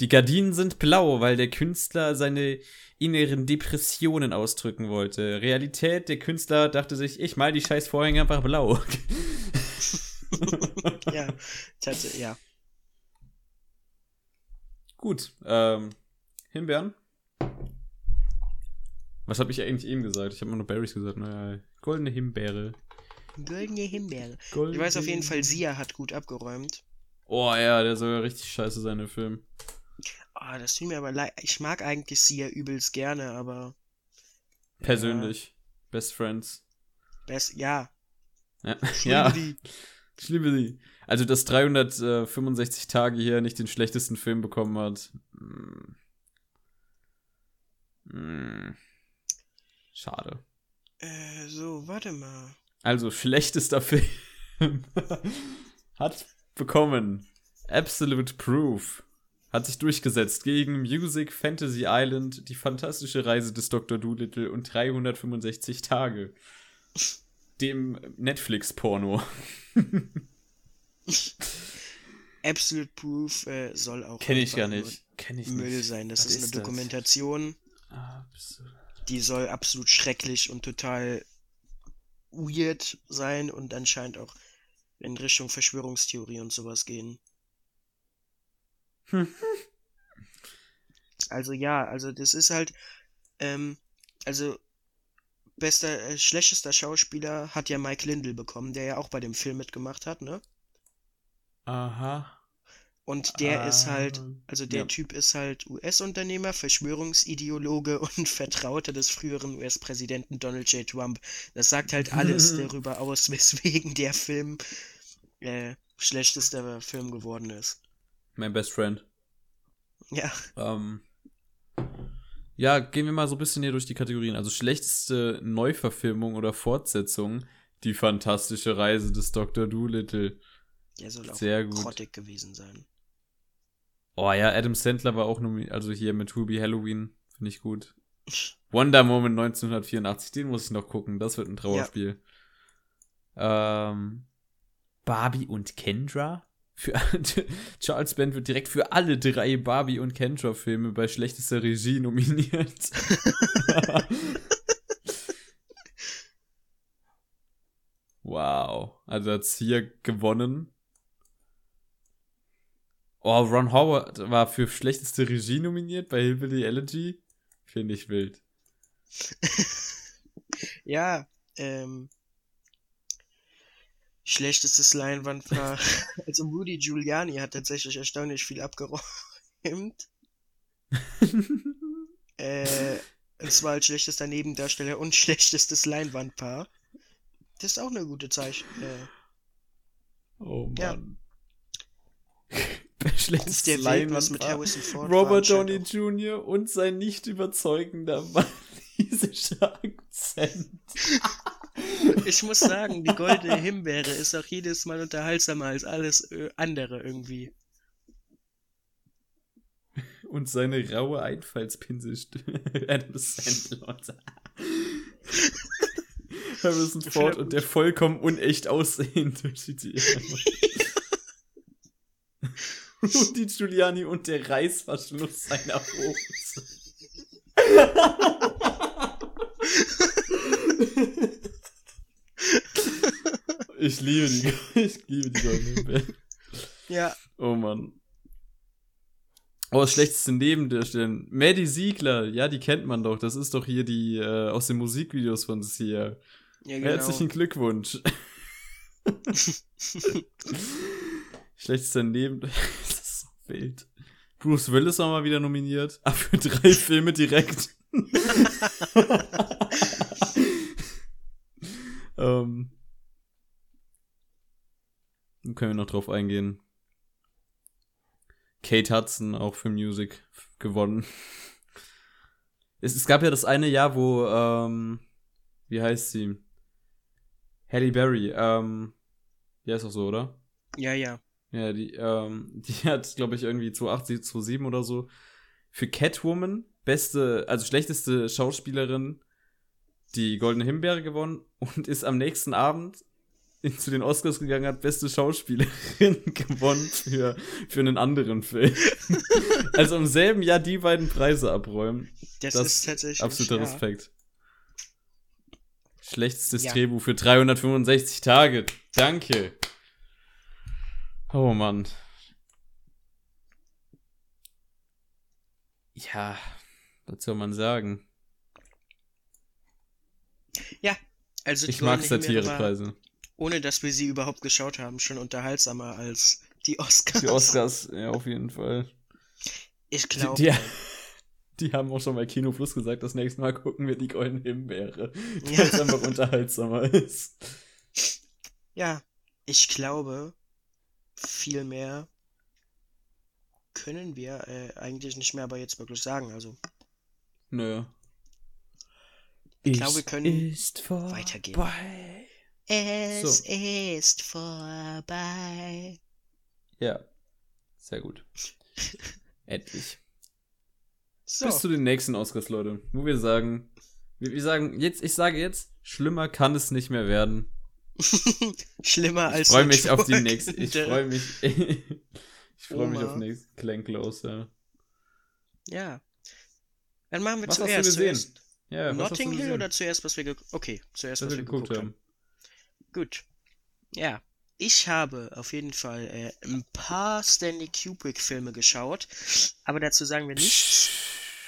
A: die Gardinen sind blau, weil der Künstler seine inneren Depressionen ausdrücken wollte. Realität, der Künstler dachte sich, ich mal die scheiß Vorhänge einfach blau.
B: ja, tatsächlich, ja.
A: Gut, ähm, Himbeeren. Was habe ich eigentlich eben gesagt? Ich habe nur Berries gesagt. Naja, goldene Himbeere.
B: Goldene Himbeere. Goldene ich weiß auf jeden Fall, Sia hat gut abgeräumt.
A: Oh ja, der soll ja richtig scheiße sein, der Film.
B: Oh, das tut mir aber leid. Ich mag eigentlich Sia übelst gerne, aber.
A: Persönlich. Ja. Best Friends.
B: Best, ja.
A: Ja. ja. Die. Ich liebe die. Also, dass 365 Tage hier nicht den schlechtesten Film bekommen hat. Hm. Hm. Schade.
B: Äh, so, warte mal.
A: Also, schlechtester Film hat bekommen Absolute Proof hat sich durchgesetzt gegen Music Fantasy Island, die fantastische Reise des Dr. Doolittle und 365 Tage. Dem Netflix-Porno.
B: Absolute Proof äh, soll auch
A: Kenn ich gar nicht. Kenn ich
B: Müll
A: nicht.
B: sein. Das Was ist eine Dokumentation. Absolut. Die soll absolut schrecklich und total weird sein und anscheinend auch in Richtung Verschwörungstheorie und sowas gehen. also ja, also das ist halt, ähm, also bester, äh, schlechtester Schauspieler hat ja Mike Lindell bekommen, der ja auch bei dem Film mitgemacht hat, ne?
A: Aha.
B: Und der ah, ist halt, also der ja. Typ ist halt US-Unternehmer, Verschwörungsideologe und Vertrauter des früheren US-Präsidenten Donald J. Trump. Das sagt halt alles darüber aus, weswegen der Film äh, schlechtester Film geworden ist.
A: Mein Best Friend.
B: Ja.
A: Ähm, ja, gehen wir mal so ein bisschen hier durch die Kategorien. Also schlechteste Neuverfilmung oder Fortsetzung, die fantastische Reise des Dr. Doolittle.
B: Ja, soll auch Sehr gut. grottig gewesen sein.
A: Oh ja, Adam Sandler war auch nominiert, also hier mit Ruby Halloween, finde ich gut. Wonder Moment 1984, den muss ich noch gucken, das wird ein Trauerspiel. Ja. Ähm, Barbie und Kendra? Für, Charles Band wird direkt für alle drei Barbie und Kendra-Filme bei schlechtester Regie nominiert. wow. Also hat hier gewonnen. Oh, Ron Howard war für schlechteste Regie nominiert bei Hillbilly Elegy. Finde ich wild.
B: ja, ähm, Schlechtestes Leinwandpaar. also Rudy Giuliani hat tatsächlich erstaunlich viel abgeräumt. äh, und zwar als schlechtester Nebendarsteller und schlechtestes Leinwandpaar. Das ist auch eine gute Zeichen. Äh,
A: oh Mann.
B: Ja. Schlechtes
A: Leinwandpaar. Robert Downey Jr. und sein nicht überzeugender Mann. portugiesischer Akzent.
B: Ich muss sagen, die goldene Himbeere ist auch jedes Mal unterhaltsamer als alles äh, andere irgendwie.
A: Und seine raue Einfallspinselstimme. Adam Sandler. Harrison Ford und der vollkommen unecht aussehende Rudy Giuliani und der Reißverschluss seiner Hose. ich liebe die, ich liebe die goldenen
B: Ja.
A: Oh Mann. Oh, das schlechteste Nebendarstellen. Maddie Siegler, ja, die kennt man doch. Das ist doch hier die äh, aus den Musikvideos von Sia. Ja, genau. Herzlichen Glückwunsch. schlechtester Neben. Ist wild. Bruce Willis war mal wieder nominiert. Aber für drei Filme direkt. ähm. Können wir noch drauf eingehen. Kate Hudson auch für Music gewonnen. Es, es gab ja das eine Jahr, wo, ähm, wie heißt sie? Halle Berry, ähm, die heißt auch so, oder?
B: Ja, ja.
A: Ja, die, ähm, die hat, glaube ich, irgendwie 2008, 2007 oder so für Catwoman, beste, also schlechteste Schauspielerin, die Goldene Himbeere gewonnen und ist am nächsten Abend zu den Oscars gegangen hat, beste Schauspielerin gewonnen für, für einen anderen Film. also im selben Jahr die beiden Preise abräumen.
B: Das, das ist tatsächlich.
A: Absoluter ja. Respekt. Schlechtestes ja. Drehbuch für 365 Tage. Danke. Oh Mann. Ja, was soll man sagen?
B: Ja, also
A: ich mag Satirepreise
B: ohne dass wir sie überhaupt geschaut haben, schon unterhaltsamer als die Oscars.
A: Die Oscars, ja, auf jeden Fall.
B: Ich glaube.
A: Die, die, die, haben auch schon bei Kino Plus gesagt, das nächste Mal gucken wir die Goldene Himbeere. Ja. Weil es einfach unterhaltsamer ist.
B: Ja, ich glaube, viel mehr können wir äh, eigentlich nicht mehr aber jetzt wirklich sagen. Also.
A: Nö.
B: Ich glaube, wir können
A: ist
B: weitergehen. Es so. ist vorbei.
A: Ja, sehr gut. Endlich. So. Bis zu den nächsten Oscars, Leute. Wo wir sagen, wir, wir sagen jetzt, ich sage jetzt, schlimmer kann es nicht mehr werden.
B: schlimmer als
A: Ich freue mich auf die nächste. Ich freue mich. ich freue mich auf nächste Clank Close, ja.
B: Dann machen wir
A: was
B: zuerst.
A: Hast du gesehen? Ja,
B: Notting Hill oder zuerst, was wir Okay, zuerst, was, was wir geguckt, geguckt haben. haben. Gut. Ja. Ich habe auf jeden Fall äh, ein paar Stanley Kubrick-Filme geschaut, aber dazu sagen wir nichts.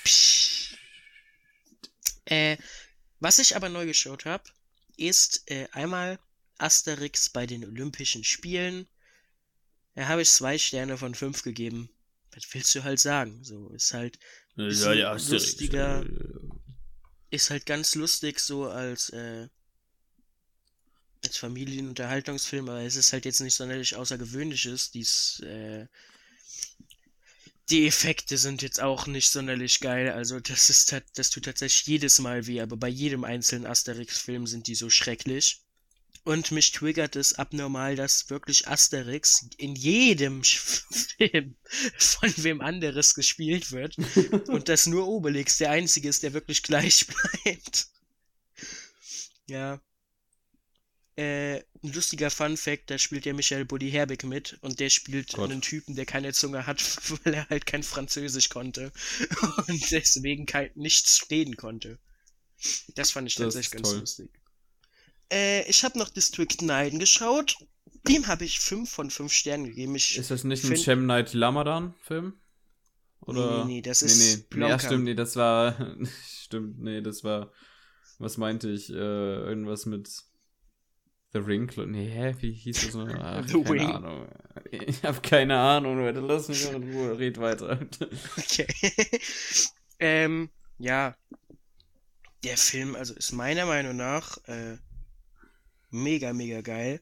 B: Psst. Äh, was ich aber neu geschaut habe, ist äh, einmal Asterix bei den Olympischen Spielen. Da habe ich zwei Sterne von fünf gegeben. Was willst du halt sagen? So ist halt
A: ja, ja,
B: lustiger. Ist halt ganz lustig so als äh, als Familienunterhaltungsfilm, aber es ist halt jetzt nicht sonderlich außergewöhnliches. Dies, äh, die Effekte sind jetzt auch nicht sonderlich geil. Also das ist das tut tatsächlich jedes Mal weh, aber bei jedem einzelnen Asterix-Film sind die so schrecklich. Und mich triggert es abnormal, dass wirklich Asterix in jedem Film von wem anderes gespielt wird. und dass nur Obelix der einzige ist, der wirklich gleich bleibt. Ja. Äh, ein lustiger Fun Fact, da spielt ja Michael Buddy Herbig mit und der spielt Gott. einen Typen, der keine Zunge hat, weil er halt kein Französisch konnte und deswegen kein, nichts reden konnte. Das fand ich das tatsächlich ganz lustig. Äh, ich habe noch District 9 geschaut. Dem habe ich 5 von 5 Sternen gegeben. Ich
A: ist das nicht ein Shem Night Lamadan-Film?
B: Oder? Nee, nee, nee, das ist.
A: Nee, nee. Ja, stimmt, nee, das war. stimmt, nee, das war. Was meinte ich? Äh, irgendwas mit The Ring Nee, hä? Wie hieß das noch? Ach, The keine Wing. Ahnung. Ich hab keine Ahnung, Leute. Lass mich in Ruhe. Red weiter.
B: okay. ähm, ja. Der Film, also ist meiner Meinung nach äh, mega, mega geil.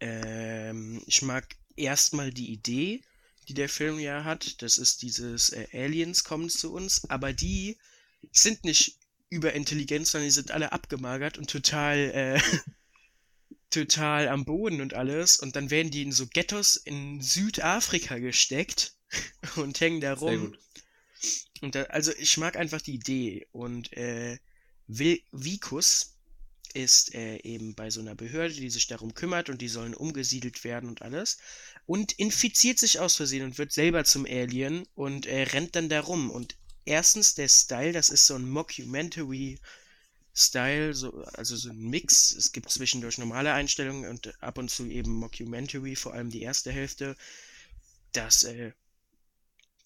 B: Ähm, ich mag erstmal die Idee, die der Film ja hat. Das ist dieses äh, Aliens kommen zu uns, aber die sind nicht überintelligent, sondern die sind alle abgemagert und total, äh, total am Boden und alles. Und dann werden die in so Ghettos in Südafrika gesteckt und hängen da rum. Sehr gut. Und da, also ich mag einfach die Idee. Und äh, Vicus ist äh, eben bei so einer Behörde, die sich darum kümmert und die sollen umgesiedelt werden und alles. Und infiziert sich aus Versehen und wird selber zum Alien und äh, rennt dann da rum. Und erstens der Style, das ist so ein Mockumentary Style, so, also so ein Mix. Es gibt zwischendurch normale Einstellungen und ab und zu eben Mockumentary, vor allem die erste Hälfte. Das, äh,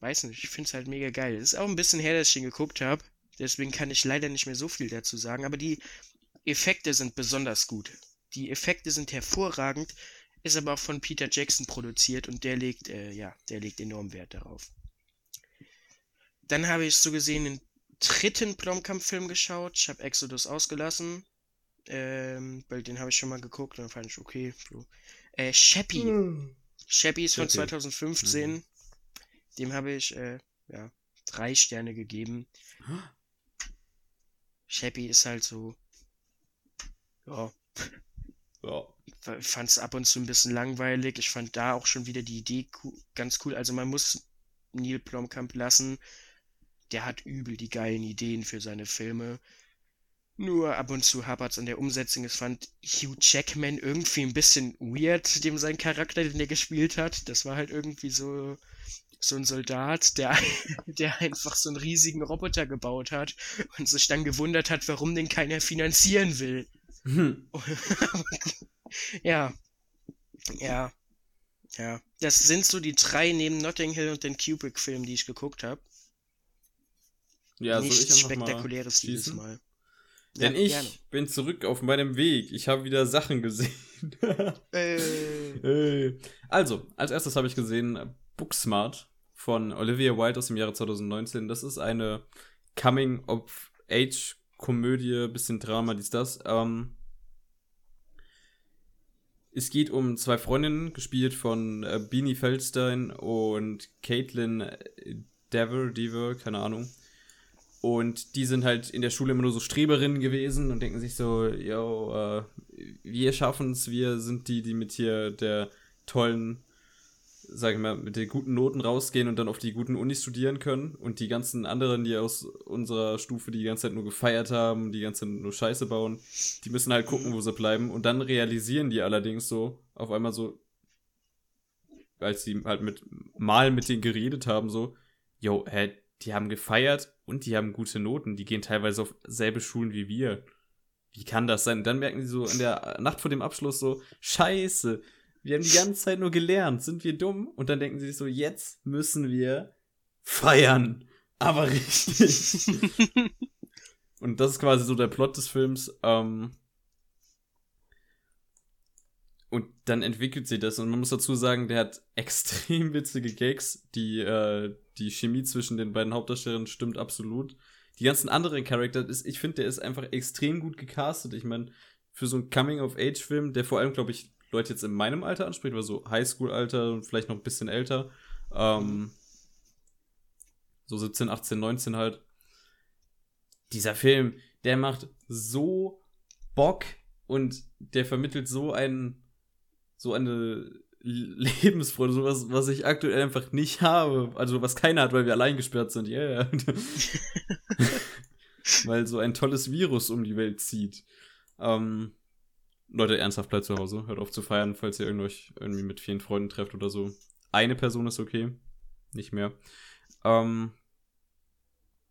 B: weiß nicht, ich finde es halt mega geil. Es ist auch ein bisschen her, dass ich den geguckt habe. Deswegen kann ich leider nicht mehr so viel dazu sagen. Aber die Effekte sind besonders gut. Die Effekte sind hervorragend, ist aber auch von Peter Jackson produziert und der legt, äh, ja, der legt enorm Wert darauf. Dann habe ich so gesehen den dritten Blomkamp-Film geschaut. Ich habe Exodus ausgelassen. Ähm, weil den habe ich schon mal geguckt und dann fand ich okay. So. Äh, Sheppy. Hm. Sheppy ist von 2015. Mhm. Dem habe ich, äh, ja, drei Sterne gegeben. Sheppy ist halt so. Ja. Ja. Ich fand es ab und zu ein bisschen langweilig. Ich fand da auch schon wieder die Idee ganz cool. Also man muss Neil Blomkamp lassen der hat übel die geilen Ideen für seine Filme. Nur ab und zu hapert's an der Umsetzung. Es fand Hugh Jackman irgendwie ein bisschen weird, dem sein Charakter, den er gespielt hat. Das war halt irgendwie so, so ein Soldat, der, der einfach so einen riesigen Roboter gebaut hat und sich dann gewundert hat, warum den keiner finanzieren will. Hm. ja. Ja. Ja. Das sind so die drei neben Notting Hill und den Kubrick-Filmen, die ich geguckt habe.
A: Ja, Nichts soll ich Spektakuläres mal dieses Mal. Denn ja, ich gerne. bin zurück auf meinem Weg. Ich habe wieder Sachen gesehen. äh. Also, als erstes habe ich gesehen Booksmart von Olivia Wilde aus dem Jahre 2019. Das ist eine Coming-of-Age-Komödie, bisschen Drama, dies, das. Ähm, es geht um zwei Freundinnen, gespielt von äh, Beanie Feldstein und Caitlin Dever, Dever, keine Ahnung. Und die sind halt in der Schule immer nur so Streberinnen gewesen und denken sich so, yo, äh, wir schaffen es, wir sind die, die mit hier der tollen, sag ich mal, mit den guten Noten rausgehen und dann auf die guten Unis studieren können. Und die ganzen anderen, die aus unserer Stufe die ganze Zeit nur gefeiert haben, die ganze Zeit nur Scheiße bauen, die müssen halt gucken, wo sie bleiben. Und dann realisieren die allerdings so, auf einmal so, als sie halt mit mal mit denen geredet haben, so, yo, hä, die haben gefeiert und die haben gute Noten. Die gehen teilweise auf selbe Schulen wie wir. Wie kann das sein? Und dann merken die so in der Nacht vor dem Abschluss so, scheiße, wir haben die ganze Zeit nur gelernt, sind wir dumm? Und dann denken sie sich so, jetzt müssen wir feiern. Aber richtig. und das ist quasi so der Plot des Films. Ähm, und dann entwickelt sich das. Und man muss dazu sagen, der hat extrem witzige Gags. Die, äh, die Chemie zwischen den beiden Hauptdarstellern stimmt absolut. Die ganzen anderen Charakter, ich finde, der ist einfach extrem gut gecastet. Ich meine, für so einen Coming-of-Age-Film, der vor allem, glaube ich, Leute jetzt in meinem Alter anspricht, oder so Highschool-Alter und vielleicht noch ein bisschen älter. Ähm, so 17, 18, 19 halt. Dieser Film, der macht so Bock und der vermittelt so einen so eine Lebensfreude, sowas, was ich aktuell einfach nicht habe. Also was keiner hat, weil wir allein gesperrt sind. Yeah. weil so ein tolles Virus um die Welt zieht. Ähm, Leute, ernsthaft bleibt zu Hause. Hört auf zu feiern, falls ihr euch irgendwie mit vielen Freunden trefft oder so. Eine Person ist okay. Nicht mehr. Ähm,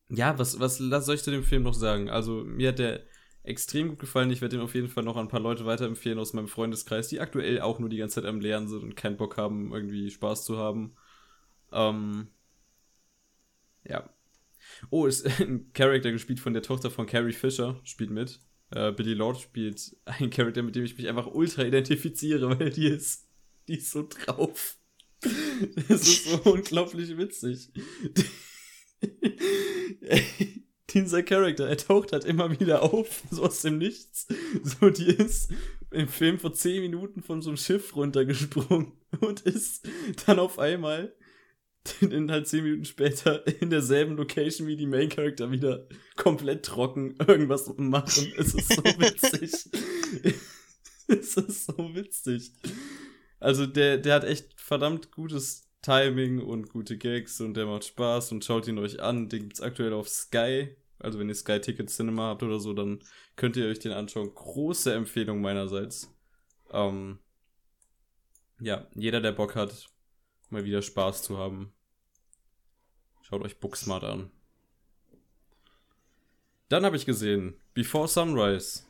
A: ja, was, was soll ich zu dem Film noch sagen? Also, mir hat der extrem gut gefallen. Ich werde den auf jeden Fall noch an ein paar Leute weiterempfehlen aus meinem Freundeskreis, die aktuell auch nur die ganze Zeit am Lernen sind und keinen Bock haben, irgendwie Spaß zu haben. Ähm, ja. Oh, ist ein Charakter gespielt von der Tochter von Carrie Fisher, spielt mit. Äh, Billy Lord spielt einen Charakter, mit dem ich mich einfach ultra identifiziere, weil die ist, die ist so drauf. Das ist so unglaublich witzig dieser Charakter, er taucht halt immer wieder auf, so aus dem Nichts. So, die ist im Film vor 10 Minuten von so einem Schiff runtergesprungen und ist dann auf einmal in halt zehn Minuten später in derselben Location wie die Main Character wieder komplett trocken irgendwas machen. Es ist so witzig. es ist so witzig. Also der, der hat echt verdammt gutes Timing und gute Gags und der macht Spaß und schaut ihn euch an. Den gibt's aktuell auf Sky. Also wenn ihr Sky Ticket Cinema habt oder so, dann könnt ihr euch den anschauen. Große Empfehlung meinerseits. Ähm, ja, jeder, der Bock hat, mal wieder Spaß zu haben. Schaut euch Booksmart an. Dann habe ich gesehen Before Sunrise.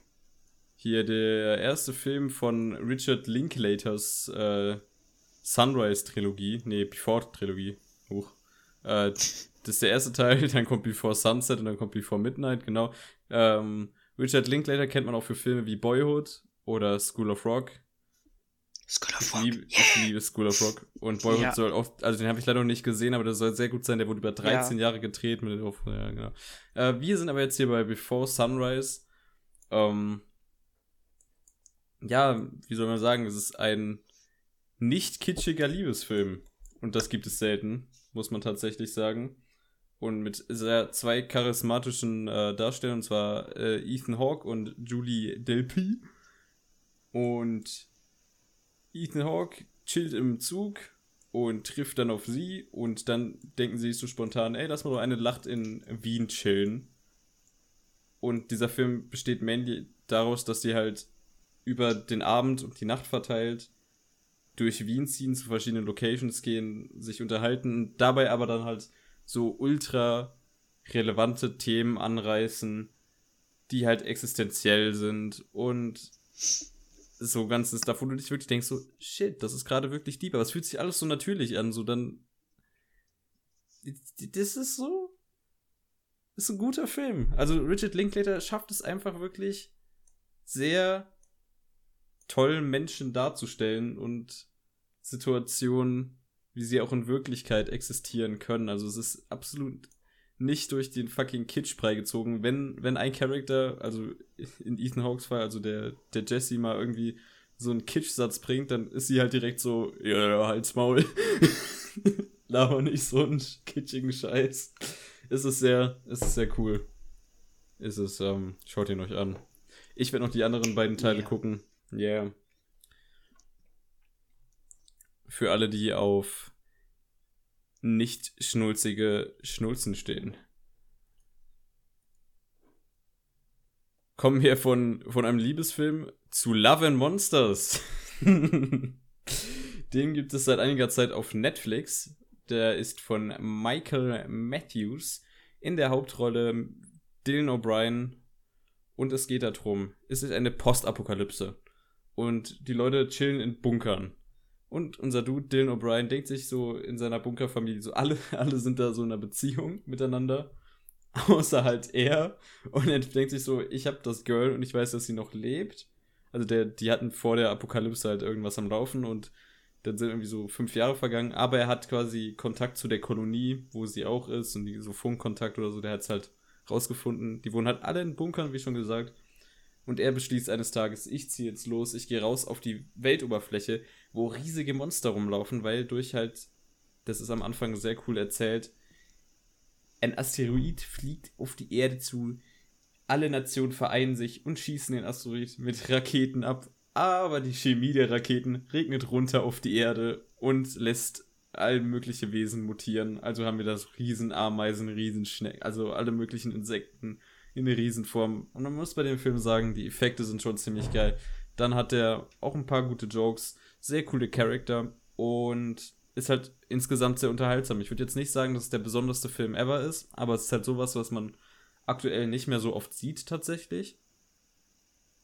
A: Hier der erste Film von Richard Linklaters äh, Sunrise-Trilogie. Nee, Before-Trilogie. Huch. Äh, das ist der erste Teil, dann kommt Before Sunset und dann kommt Before Midnight, genau. Ähm, Richard Linklater kennt man auch für Filme wie Boyhood oder School of Rock.
B: School of
A: Rock. Ich liebe, yeah. ich liebe School of Rock. Und Boyhood ja. soll auch, also den habe ich leider noch nicht gesehen, aber der soll sehr gut sein. Der wurde über 13 ja. Jahre gedreht. Mit, ja, genau. Äh, wir sind aber jetzt hier bei Before Sunrise. Ähm, ja, wie soll man sagen, es ist ein nicht kitschiger Liebesfilm. Und das gibt es selten, muss man tatsächlich sagen. Und mit sehr zwei charismatischen äh, Darstellern, und zwar äh, Ethan Hawke und Julie Delpy. Und Ethan Hawke chillt im Zug und trifft dann auf sie und dann denken sie so spontan, ey, lass mal doch eine Lacht in Wien chillen. Und dieser Film besteht mainly daraus, dass sie halt über den Abend und die Nacht verteilt durch Wien ziehen, zu verschiedenen Locations gehen, sich unterhalten, dabei aber dann halt so ultra relevante Themen anreißen, die halt existenziell sind und so ganzes Stuff, wo du dich wirklich denkst, so, shit, das ist gerade wirklich deep, aber es fühlt sich alles so natürlich an, so dann. Das ist so. Ist ein guter Film. Also Richard Linklater schafft es einfach wirklich sehr toll, Menschen darzustellen und Situationen, wie sie auch in Wirklichkeit existieren können. Also es ist absolut nicht durch den fucking Kitsch gezogen. Wenn, wenn ein Charakter, also in Ethan Hawks Fall, also der, der Jesse mal irgendwie so einen Kitsch-Satz bringt, dann ist sie halt direkt so, ja, ja halt's Maul. Laber nicht so einen kitschigen Scheiß. Es ist sehr, es ist sehr cool. Ist es, ähm, schaut ihn euch an. Ich werde noch die anderen beiden Teile yeah. gucken. Ja. Yeah. Für alle, die auf nicht schnulzige Schnulzen stehen. Kommen wir von, von einem Liebesfilm zu Love and Monsters. Den gibt es seit einiger Zeit auf Netflix. Der ist von Michael Matthews in der Hauptrolle Dylan O'Brien. Und es geht darum, es ist eine Postapokalypse. Und die Leute chillen in Bunkern. Und unser Dude, Dylan O'Brien, denkt sich so in seiner Bunkerfamilie, so alle, alle sind da so in einer Beziehung miteinander. Außer halt er. Und er denkt sich so, ich habe das Girl und ich weiß, dass sie noch lebt. Also der, die hatten vor der Apokalypse halt irgendwas am Laufen und dann sind irgendwie so fünf Jahre vergangen, aber er hat quasi Kontakt zu der Kolonie, wo sie auch ist und die, so Funkkontakt oder so, der hat es halt rausgefunden. Die wohnen halt alle in Bunkern, wie schon gesagt. Und er beschließt eines Tages, ich ziehe jetzt los, ich gehe raus auf die Weltoberfläche, wo riesige Monster rumlaufen, weil durch halt, das ist am Anfang sehr cool erzählt, ein Asteroid fliegt auf die Erde zu, alle Nationen vereinen sich und schießen den Asteroid mit Raketen ab, aber die Chemie der Raketen regnet runter auf die Erde und lässt all mögliche Wesen mutieren. Also haben wir das Riesenameisen, Riesenschnecken, also alle möglichen Insekten in Riesenform. Und man muss bei dem Film sagen, die Effekte sind schon ziemlich geil. Dann hat er auch ein paar gute Jokes, sehr coole Charakter und ist halt insgesamt sehr unterhaltsam. Ich würde jetzt nicht sagen, dass es der besonderste Film ever ist, aber es ist halt sowas, was man aktuell nicht mehr so oft sieht tatsächlich.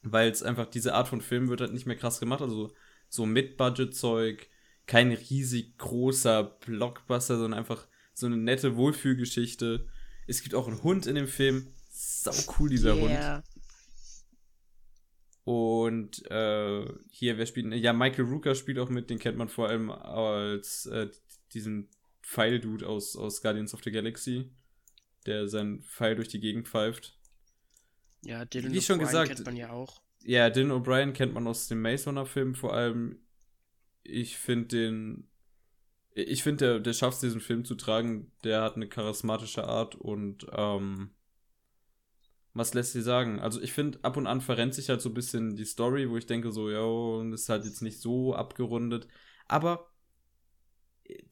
A: Weil es einfach diese Art von Film wird halt nicht mehr krass gemacht. Also so Mid-Budget-Zeug, kein riesig großer Blockbuster, sondern einfach so eine nette Wohlfühlgeschichte. Es gibt auch einen Hund in dem Film. Sau cool, dieser yeah. Hund. Und äh, hier, wer spielt? Ja, Michael Rooker spielt auch mit, den kennt man vor allem als äh, diesen Pfeil-Dude aus, aus Guardians of the Galaxy, der seinen Pfeil durch die Gegend pfeift.
B: Ja, Dylan Wie schon gesagt, kennt man ja auch.
A: Ja, Dylan O'Brien kennt man aus dem Maze Runner Film vor allem. Ich finde den Ich finde, der, der schafft es, diesen Film zu tragen. Der hat eine charismatische Art und ähm, was lässt sie sagen? Also ich finde, ab und an verrennt sich halt so ein bisschen die Story, wo ich denke so, ja, ist halt jetzt nicht so abgerundet. Aber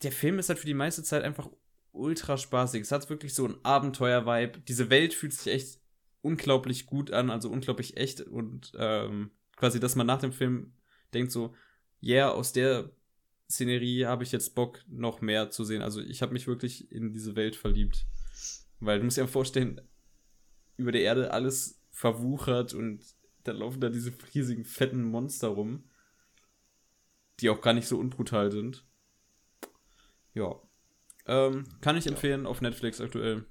A: der Film ist halt für die meiste Zeit einfach ultra spaßig. Es hat wirklich so ein Abenteuer-Vibe. Diese Welt fühlt sich echt unglaublich gut an, also unglaublich echt und ähm, quasi, dass man nach dem Film denkt so, ja, yeah, aus der Szenerie habe ich jetzt Bock, noch mehr zu sehen. Also ich habe mich wirklich in diese Welt verliebt. Weil du musst dir vorstellen, über der Erde alles verwuchert und da laufen da diese riesigen, fetten Monster rum, die auch gar nicht so unbrutal sind. Ja. Ähm, kann ich empfehlen auf Netflix aktuell.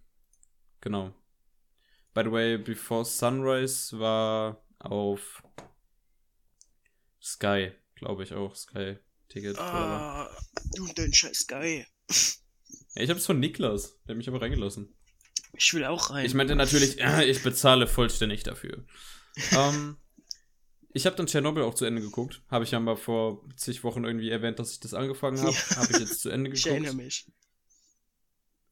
A: Genau. By the way, Before Sunrise war auf Sky, glaube ich auch. Sky Ticket.
B: Ah, du und dein scheiß Sky.
A: Ja, ich habe es von Niklas, der hat mich aber reingelassen.
B: Ich will auch rein.
A: Ich meinte natürlich, äh, ich bezahle vollständig dafür. ähm, ich habe dann Tschernobyl auch zu Ende geguckt. Habe ich ja mal vor zig Wochen irgendwie erwähnt, dass ich das angefangen habe. Ja. Habe ich jetzt zu Ende geguckt. Ich erinnere mich.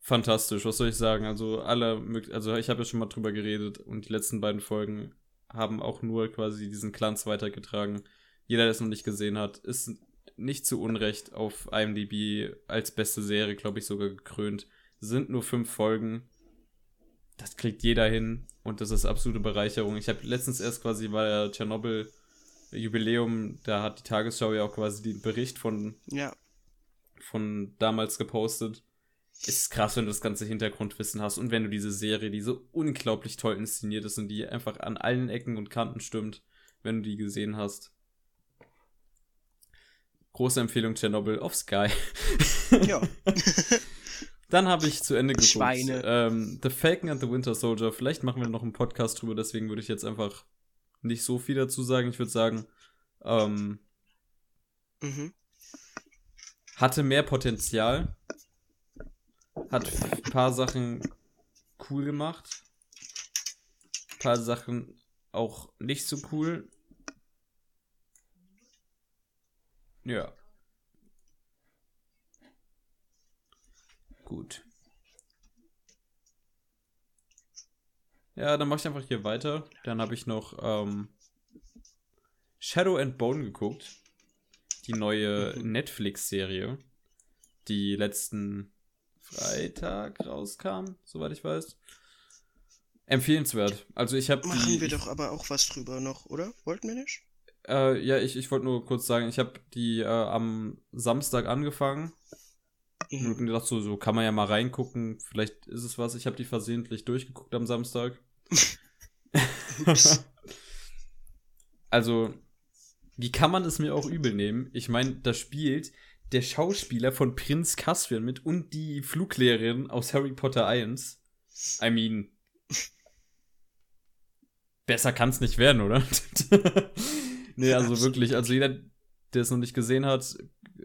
A: Fantastisch, was soll ich sagen? Also alle, also ich habe ja schon mal drüber geredet und die letzten beiden Folgen haben auch nur quasi diesen Glanz weitergetragen. Jeder, der es noch nicht gesehen hat, ist nicht zu Unrecht auf IMDb als beste Serie, glaube ich, sogar gekrönt. Sind nur fünf Folgen das kriegt jeder hin und das ist absolute Bereicherung. Ich habe letztens erst quasi bei der Tschernobyl Jubiläum, da hat die Tagesschau ja auch quasi den Bericht von,
B: ja.
A: von damals gepostet. Ist krass, wenn du das ganze Hintergrundwissen hast und wenn du diese Serie, die so unglaublich toll inszeniert ist und die einfach an allen Ecken und Kanten stimmt, wenn du die gesehen hast. Große Empfehlung Tschernobyl auf Sky. Ja. Dann habe ich zu Ende geguckt. Schweine. Ähm, the Falcon and the Winter Soldier. Vielleicht machen wir noch einen Podcast drüber, deswegen würde ich jetzt einfach nicht so viel dazu sagen. Ich würde sagen, ähm, mhm. hatte mehr Potenzial. Hat ein paar Sachen cool gemacht. Ein paar Sachen auch nicht so cool. Ja. Gut. Ja, dann mache ich einfach hier weiter. Dann habe ich noch ähm, Shadow and Bone geguckt. Die neue mhm. Netflix-Serie, die letzten Freitag rauskam, soweit ich weiß. Empfehlenswert. Also ich habe
B: Machen die, wir doch aber auch was drüber noch, oder? Wollten wir nicht?
A: Äh, ja, ich, ich wollte nur kurz sagen, ich habe die äh, am Samstag angefangen Mhm. Und gedacht, so, so kann man ja mal reingucken, vielleicht ist es was. Ich habe die versehentlich durchgeguckt am Samstag. also, wie kann man es mir auch übel nehmen? Ich meine, da spielt der Schauspieler von Prinz Caspian mit und die Fluglehrerin aus Harry Potter 1. I mean, besser kann es nicht werden, oder? nee, also wirklich, also jeder, der es noch nicht gesehen hat,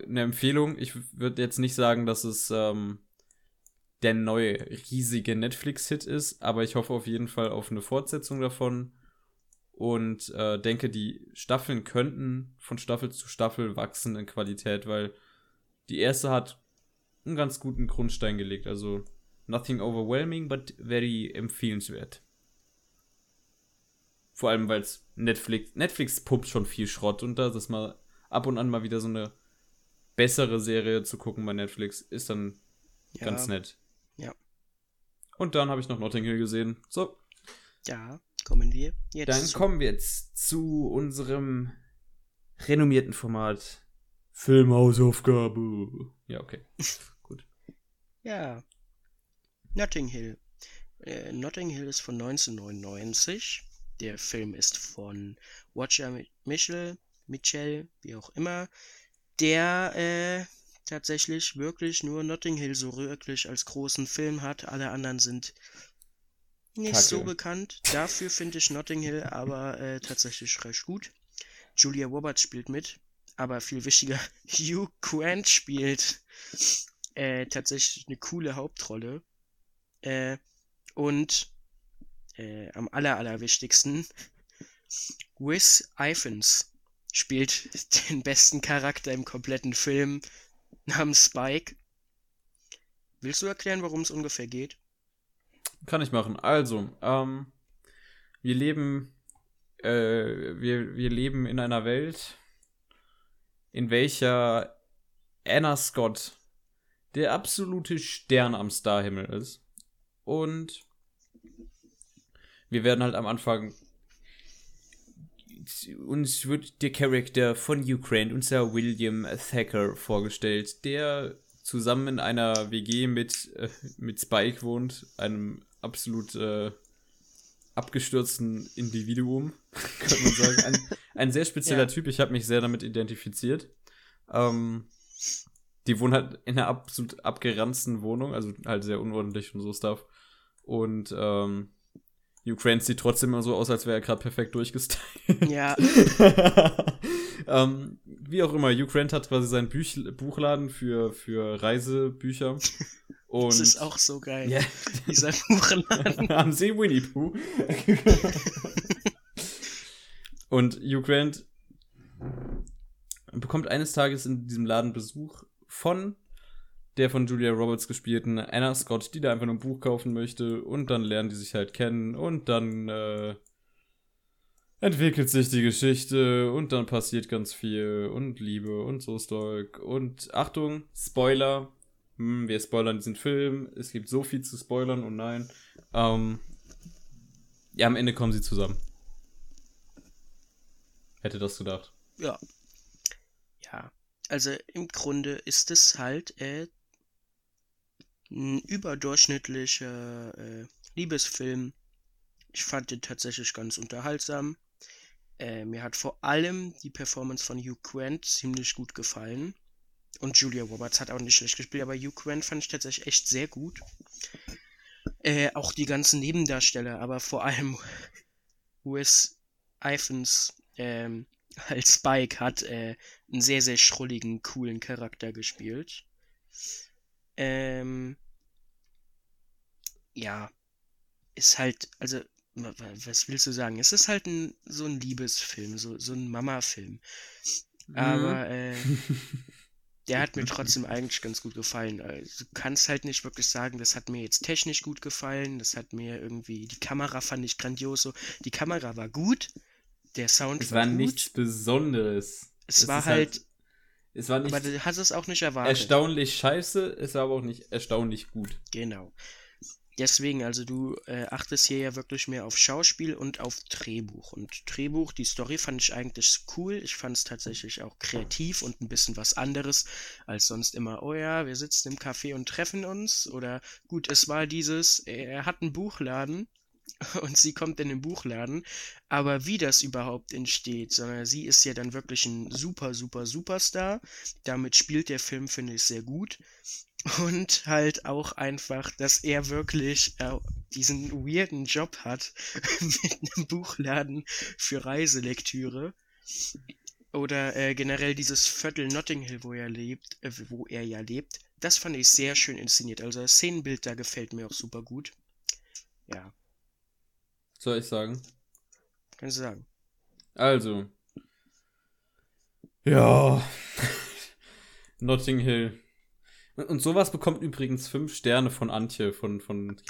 A: eine Empfehlung. Ich würde jetzt nicht sagen, dass es ähm, der neue riesige Netflix-Hit ist, aber ich hoffe auf jeden Fall auf eine Fortsetzung davon und äh, denke, die Staffeln könnten von Staffel zu Staffel wachsen in Qualität, weil die erste hat einen ganz guten Grundstein gelegt. Also nothing overwhelming, but very empfehlenswert. Vor allem, weil es Netflix, Netflix pumpt schon viel Schrott und da ist mal ab und an mal wieder so eine bessere Serie zu gucken bei Netflix ist dann ja. ganz nett.
B: Ja.
A: Und dann habe ich noch Notting Hill gesehen. So.
B: Ja, kommen wir
A: jetzt. Dann zu. kommen wir jetzt zu unserem renommierten Format Filmhausaufgabe. Ja, okay. Gut.
B: Ja. Notting Hill. Äh, Notting Hill ist von 1999. Der Film ist von Watcher Michel, Mitchell, wie auch immer der äh, tatsächlich wirklich nur Notting Hill so wirklich als großen Film hat. Alle anderen sind nicht Kacke. so bekannt. Dafür finde ich Notting Hill aber äh, tatsächlich recht gut. Julia Roberts spielt mit, aber viel wichtiger, Hugh Grant spielt äh, tatsächlich eine coole Hauptrolle. Äh, und äh, am aller, allerwichtigsten, Wes Ifans spielt den besten Charakter im kompletten Film. namens Spike. Willst du erklären, worum es ungefähr geht?
A: Kann ich machen. Also, ähm, wir leben, äh, wir, wir leben in einer Welt, in welcher Anna Scott der absolute Stern am Starhimmel ist. Und wir werden halt am Anfang uns wird der Charakter von Ukraine, unser William Thacker, vorgestellt, der zusammen in einer WG mit, äh, mit Spike wohnt, einem absolut äh, abgestürzten Individuum, könnte man sagen. Ein, ein sehr spezieller ja. Typ, ich habe mich sehr damit identifiziert. Ähm, die wohnen halt in einer absolut abgeranzten Wohnung, also halt sehr unordentlich und so Stuff. Und ähm, Ukraine sieht trotzdem immer so aus, als wäre er gerade perfekt durchgestylt. Ja. ähm, wie auch immer, Ukraine hat quasi seinen Büch Buchladen für, für Reisebücher.
B: Und das ist auch so geil. Yeah. Dieser Buchladen.
A: Am See Winnie Pooh. und Ukraine bekommt eines Tages in diesem Laden Besuch von der von Julia Roberts gespielten Anna Scott, die da einfach nur ein Buch kaufen möchte. Und dann lernen die sich halt kennen. Und dann äh, entwickelt sich die Geschichte. Und dann passiert ganz viel. Und Liebe und so Stoik und Achtung, Spoiler, hm, wir spoilern diesen Film, es gibt so viel zu spoilern. Und nein, ähm, ja, am Ende kommen sie zusammen. Hätte das gedacht.
B: Ja. Ja. Also im Grunde ist es halt äh, ein überdurchschnittlicher äh, Liebesfilm. Ich fand den tatsächlich ganz unterhaltsam. Äh, mir hat vor allem die Performance von Hugh Grant ziemlich gut gefallen. Und Julia Roberts hat auch nicht schlecht gespielt, aber Hugh Grant fand ich tatsächlich echt sehr gut. Äh, auch die ganzen Nebendarsteller, aber vor allem Wes Ifans ähm, als Spike hat äh, einen sehr, sehr schrulligen, coolen Charakter gespielt. Ähm, ja, ist halt, also, was willst du sagen? Es ist halt ein, so ein Liebesfilm, so, so ein Mama-Film. Mhm. Aber, äh, der hat mir trotzdem eigentlich ganz gut gefallen. Also, du kannst halt nicht wirklich sagen, das hat mir jetzt technisch gut gefallen, das hat mir irgendwie, die Kamera fand ich grandios so. Die Kamera war gut, der Sound
A: es war, war gut. nichts Besonderes.
B: Es das war halt, halt
A: es war nicht.
B: Aber du hast es auch nicht erwartet.
A: Erstaunlich scheiße, es war aber auch nicht erstaunlich gut.
B: Genau. Deswegen, also du äh, achtest hier ja wirklich mehr auf Schauspiel und auf Drehbuch. Und Drehbuch, die Story fand ich eigentlich cool. Ich fand es tatsächlich auch kreativ und ein bisschen was anderes als sonst immer, oh ja, wir sitzen im Café und treffen uns. Oder gut, es war dieses, er hat einen Buchladen und sie kommt in den Buchladen. Aber wie das überhaupt entsteht, sondern sie ist ja dann wirklich ein super, super, Superstar. Damit spielt der Film, finde ich, sehr gut. Und halt auch einfach, dass er wirklich äh, diesen weirden Job hat mit einem Buchladen für Reiselektüre. Oder äh, generell dieses Viertel Notting Hill, wo er lebt, äh, wo er ja lebt. Das fand ich sehr schön inszeniert. Also das Szenenbild da gefällt mir auch super gut. Ja.
A: Soll ich sagen?
B: Kannst du sagen.
A: Also. Ja. Notting Hill. Und sowas bekommt übrigens fünf Sterne von Antje von, von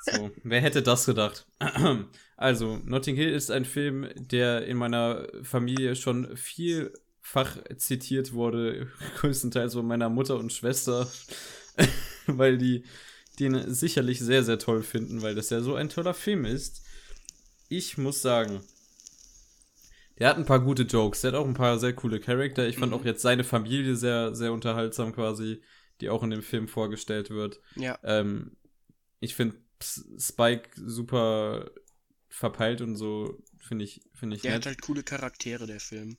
A: So, wer hätte das gedacht? Also, Notting Hill ist ein Film, der in meiner Familie schon vielfach zitiert wurde, größtenteils von meiner Mutter und Schwester, weil die den sicherlich sehr, sehr toll finden, weil das ja so ein toller Film ist. Ich muss sagen, der hat ein paar gute Jokes, der hat auch ein paar sehr coole Charakter. Ich fand mhm. auch jetzt seine Familie sehr, sehr unterhaltsam quasi, die auch in dem Film vorgestellt wird.
B: Ja.
A: Ähm, ich finde Spike super verpeilt und so, finde ich, finde ich.
B: Der nett. hat halt coole Charaktere, der Film.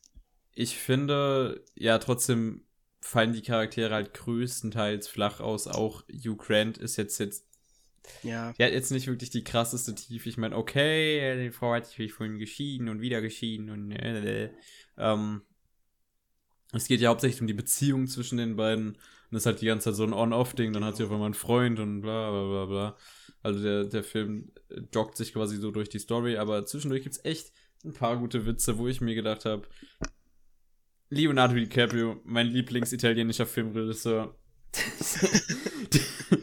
A: Ich finde, ja, trotzdem fallen die Charaktere halt größtenteils flach aus. Auch Hugh Grant ist jetzt jetzt.
B: Ja.
A: Er hat jetzt nicht wirklich die krasseste Tiefe. Ich meine, okay, die Frau hat sich vorhin geschieden und wieder geschieden und äh, ähm, es geht ja hauptsächlich um die Beziehung zwischen den beiden. Und das ist halt die ganze Zeit so ein On-Off-Ding. Dann hat sie auf einmal einen Freund und bla bla bla bla. Also der, der Film joggt sich quasi so durch die Story, aber zwischendurch gibt es echt ein paar gute Witze, wo ich mir gedacht habe, Leonardo DiCaprio, mein Lieblingsitalienischer Filmregisseur.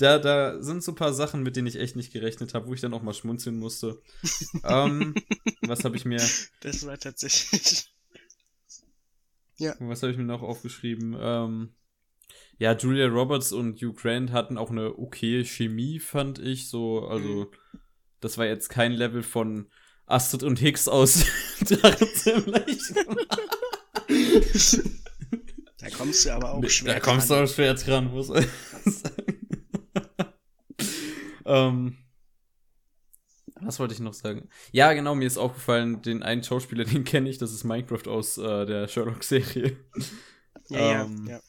A: da, da sind so ein paar Sachen, mit denen ich echt nicht gerechnet habe, wo ich dann auch mal schmunzeln musste. ähm, was habe ich mir.
B: Das war tatsächlich.
A: ja. Was habe ich mir noch aufgeschrieben? Ähm, ja, Julia Roberts und Hugh Grant hatten auch eine okay Chemie, fand ich. So, also, mhm. das war jetzt kein Level von Astrid und Hicks aus Drachenzimmerleicht.
B: Da kommst du aber auch schwer
A: Da kommst dran. du auch schwer dran. Ähm, was wollte ich noch sagen? Ja, genau, mir ist aufgefallen, den einen Schauspieler, den kenne ich, das ist Minecraft aus äh, der Sherlock-Serie.
B: Ja, ähm, ja, ja.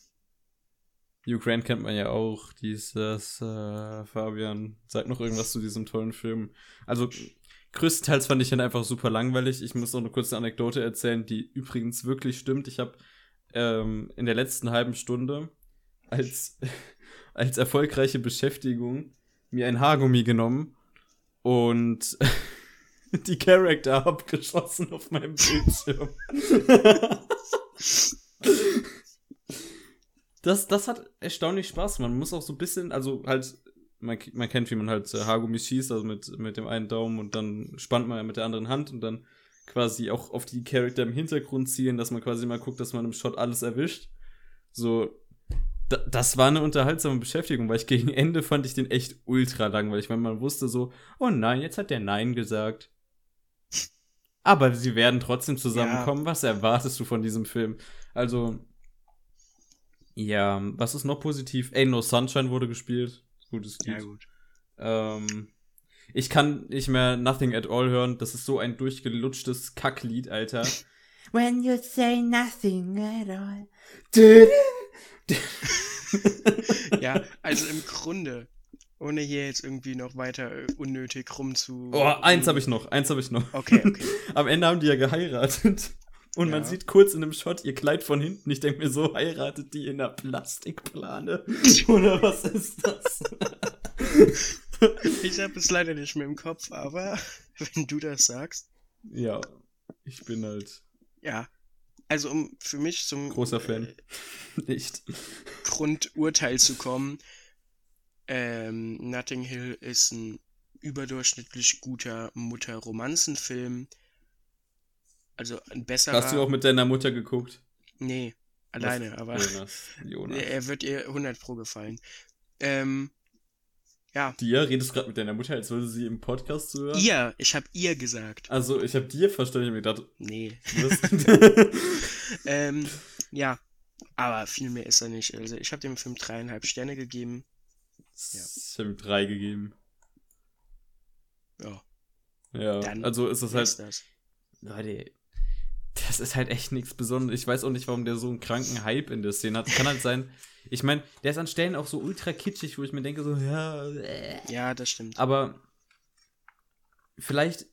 A: Hugh Grant kennt man ja auch, dieses äh, Fabian, sag noch irgendwas zu diesem tollen Film. Also größtenteils fand ich ihn einfach super langweilig. Ich muss noch eine kurze Anekdote erzählen, die übrigens wirklich stimmt. Ich habe ähm, in der letzten halben Stunde als, als erfolgreiche Beschäftigung mir ein Haargummi genommen und die Charakter abgeschossen auf meinem Bildschirm. das, das hat erstaunlich Spaß. Man muss auch so ein bisschen, also halt, man, man kennt, wie man halt äh, Haargummi schießt, also mit, mit dem einen Daumen und dann spannt man ja mit der anderen Hand und dann quasi auch auf die Charakter im Hintergrund zielen, dass man quasi mal guckt, dass man im Shot alles erwischt. So, das war eine unterhaltsame Beschäftigung, weil ich gegen Ende fand ich den echt ultra langweilig, weil man wusste so, oh nein, jetzt hat der Nein gesagt. Aber sie werden trotzdem zusammenkommen. Ja. Was erwartest du von diesem Film? Also, ja, was ist noch positiv? Ey, No Sunshine wurde gespielt. Gutes Lied. Ja, gut. Ähm, ich kann nicht mehr Nothing at All hören. Das ist so ein durchgelutschtes Kacklied, Alter. When you say nothing at all.
B: ja, also im Grunde, ohne hier jetzt irgendwie noch weiter äh, unnötig rumzu.
A: Oh, eins habe ich noch, eins habe ich noch.
B: Okay, okay.
A: Am Ende haben die ja geheiratet. Und ja. man sieht kurz in einem Shot ihr Kleid von hinten. Ich denke mir, so heiratet die in der Plastikplane. Oder was ist das?
B: ich habe es leider nicht mehr im Kopf, aber wenn du das sagst.
A: Ja, ich bin halt.
B: Ja. Also um für mich zum
A: großer Fan äh, nicht
B: Grundurteil zu kommen, ähm, Notting Hill ist ein überdurchschnittlich guter Mutter-Romanzenfilm. Also ein besserer.
A: Hast du auch mit deiner Mutter geguckt?
B: Nee, alleine, Was? aber Jonas. Jonas. er wird ihr 100 pro gefallen. Ähm, ja.
A: Dir? Redest du gerade mit deiner Mutter, als würde sie im Podcast zuhören?
B: Ihr, ich habe ihr gesagt.
A: Also, ich habe dir verstanden, ich mir gedacht.
B: Nee. ähm, ja. Aber viel mehr ist er nicht. Also, ich habe dem Film dreieinhalb Sterne gegeben.
A: Ja. Ich habe ihm drei gegeben.
B: Ja.
A: Ja, Dann also ist es halt. Das. Leute, das ist halt echt nichts Besonderes. Ich weiß auch nicht, warum der so einen kranken Hype in der Szene hat. Kann halt sein. Ich meine, der ist an Stellen auch so ultra kitschig, wo ich mir denke, so, ja. Äh.
B: Ja, das stimmt.
A: Aber vielleicht,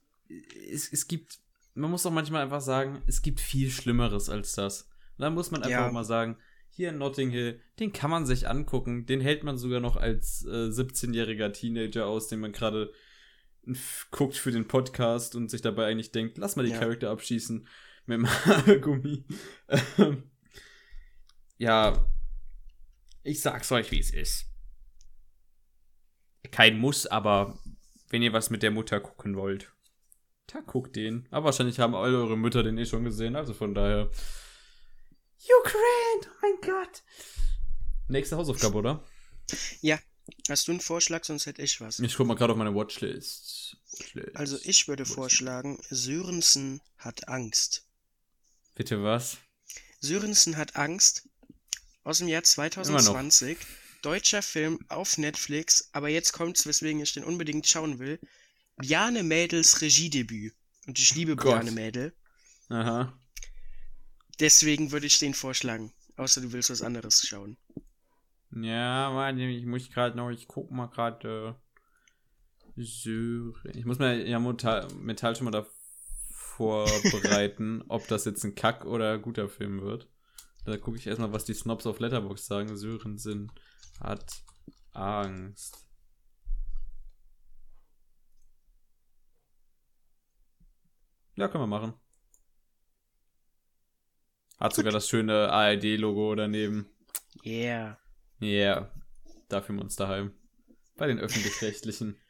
A: es, es gibt, man muss doch manchmal einfach sagen, es gibt viel Schlimmeres als das. Und dann muss man einfach ja. mal sagen, hier in Notting Hill, den kann man sich angucken. Den hält man sogar noch als äh, 17-jähriger Teenager aus, den man gerade guckt für den Podcast und sich dabei eigentlich denkt, lass mal die ja. Charakter abschießen mit dem Haargummi. Ähm, ja, ich sag's euch, wie es ist. Kein Muss, aber wenn ihr was mit der Mutter gucken wollt, da guckt den. Aber wahrscheinlich haben alle eure Mütter den eh schon gesehen, also von daher. Ukraine! Oh mein Gott! Nächste Hausaufgabe, oder?
B: Ja. Hast du einen Vorschlag, sonst hätte ich was.
A: Ich guck mal gerade auf meine Watchlist.
B: Watchlist. Also ich würde vorschlagen, Sörensen hat Angst.
A: Bitte was?
B: Sörensen hat Angst aus dem Jahr 2020. Deutscher Film auf Netflix, aber jetzt kommt's, weswegen ich den unbedingt schauen will. Bjane Mädels Regiedebüt. Und ich liebe Gott. Bjane Mädel.
A: Aha.
B: Deswegen würde ich den vorschlagen. Außer du willst was anderes schauen.
A: Ja, warte, ich muss gerade noch, ich guck mal gerade. Äh, ich muss mir ja Metall, Metall schon mal da vorbereiten, ob das jetzt ein Kack oder guter Film wird. Da gucke ich erstmal, was die Snobs auf Letterbox sagen. Sörensen hat Angst. Ja, können wir machen. Hat sogar das schöne ARD-Logo daneben.
B: Yeah.
A: Yeah. Da fühlen wir uns daheim. Bei den Öffentlich-Rechtlichen.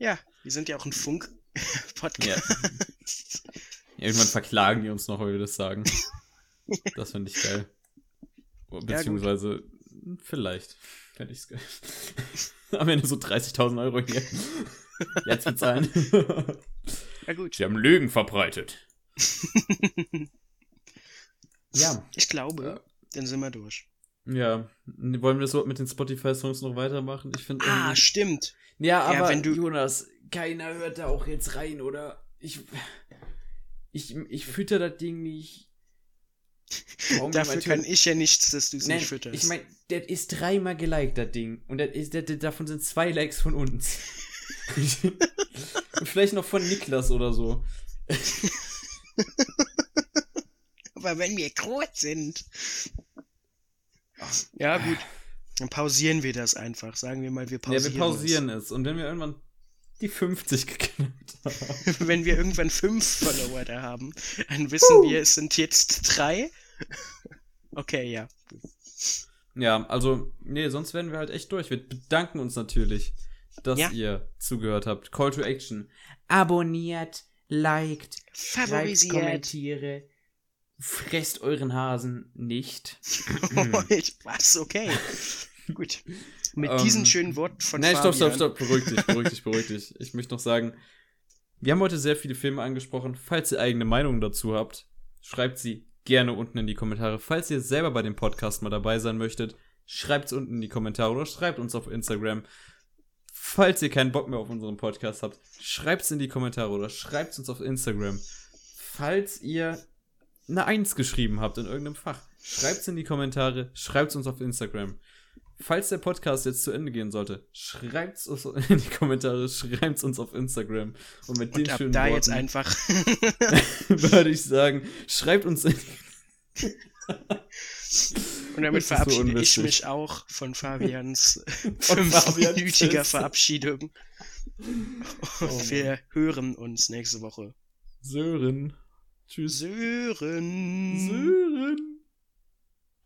B: Ja, wir sind ja auch ein Funk-Podcast.
A: Ja, irgendwann verklagen die uns noch, weil wir das sagen. Das finde ich geil. Beziehungsweise, vielleicht. Fände ich es geil. Am Ende so 30.000 Euro hier. Jetzt bezahlen.
B: Ja, gut.
A: Sie haben Lügen verbreitet. ja.
B: Ich glaube, dann sind wir durch.
A: Ja. Wollen wir das mit den Spotify-Songs noch weitermachen? Ich finde.
B: Ah, stimmt.
A: Ja, aber
B: Ja, wenn du-
A: Jonas, keiner hört da auch jetzt rein, oder? Ich. Ich, ich fütter das Ding nicht. Warum
B: Dafür kann ich ja nichts, dass du es nicht fütterst.
A: ich meine, das ist dreimal geliked, das Ding. Und das ist, das, das, davon sind zwei Likes von uns. Und vielleicht noch von Niklas oder so.
B: Aber wenn wir groß sind. Ja, gut. Dann pausieren wir das einfach. Sagen wir mal, wir
A: Ja,
B: pausieren.
A: wir pausieren es. Und wenn wir irgendwann die 50 geknackt haben.
B: Wenn wir irgendwann fünf Follower da haben, dann wissen wir, es sind jetzt drei. Okay, ja.
A: Ja, also, nee, sonst werden wir halt echt durch. Wir bedanken uns natürlich, dass
B: Ja.
A: ihr zugehört habt. Call to Action. Abonniert, liked,
B: Favorisiert.
A: Kommentare. Fresst euren Hasen nicht.
B: Was? Okay. Gut. Mit
A: Ähm,
B: diesen schönen Worten von
A: Nein, stopp, stopp, stopp. Beruhig dich, beruhig dich, beruhig dich. Ich möchte noch sagen, wir haben heute sehr viele Filme angesprochen. Falls ihr eigene Meinungen dazu habt, schreibt sie gerne unten in die Kommentare. Falls ihr selber bei dem Podcast mal dabei sein möchtet, schreibt es unten in die Kommentare oder schreibt uns auf Instagram. Falls ihr keinen Bock mehr auf unseren Podcast habt, schreibt es in die Kommentare oder schreibt es uns auf Instagram. Falls ihr eine Eins geschrieben habt in irgendeinem Fach, schreibt es in die Kommentare, schreibt es uns auf Instagram. Falls der Podcast jetzt zu Ende gehen sollte, schreibt es uns in die Kommentare, schreibt es uns auf Instagram. Und mit
B: Und
A: den
B: ab
A: schönen
B: da
A: Worten
B: jetzt einfach.
A: würde ich sagen, schreibt uns in
B: Und damit
A: ist so
B: verabschiede ich mich auch von Fabians fünfminütiger. Verabschiedung.
A: Oh
B: Und wir hören uns nächste Woche.
A: Sören. Tschüss.
B: Sören.
A: Sören.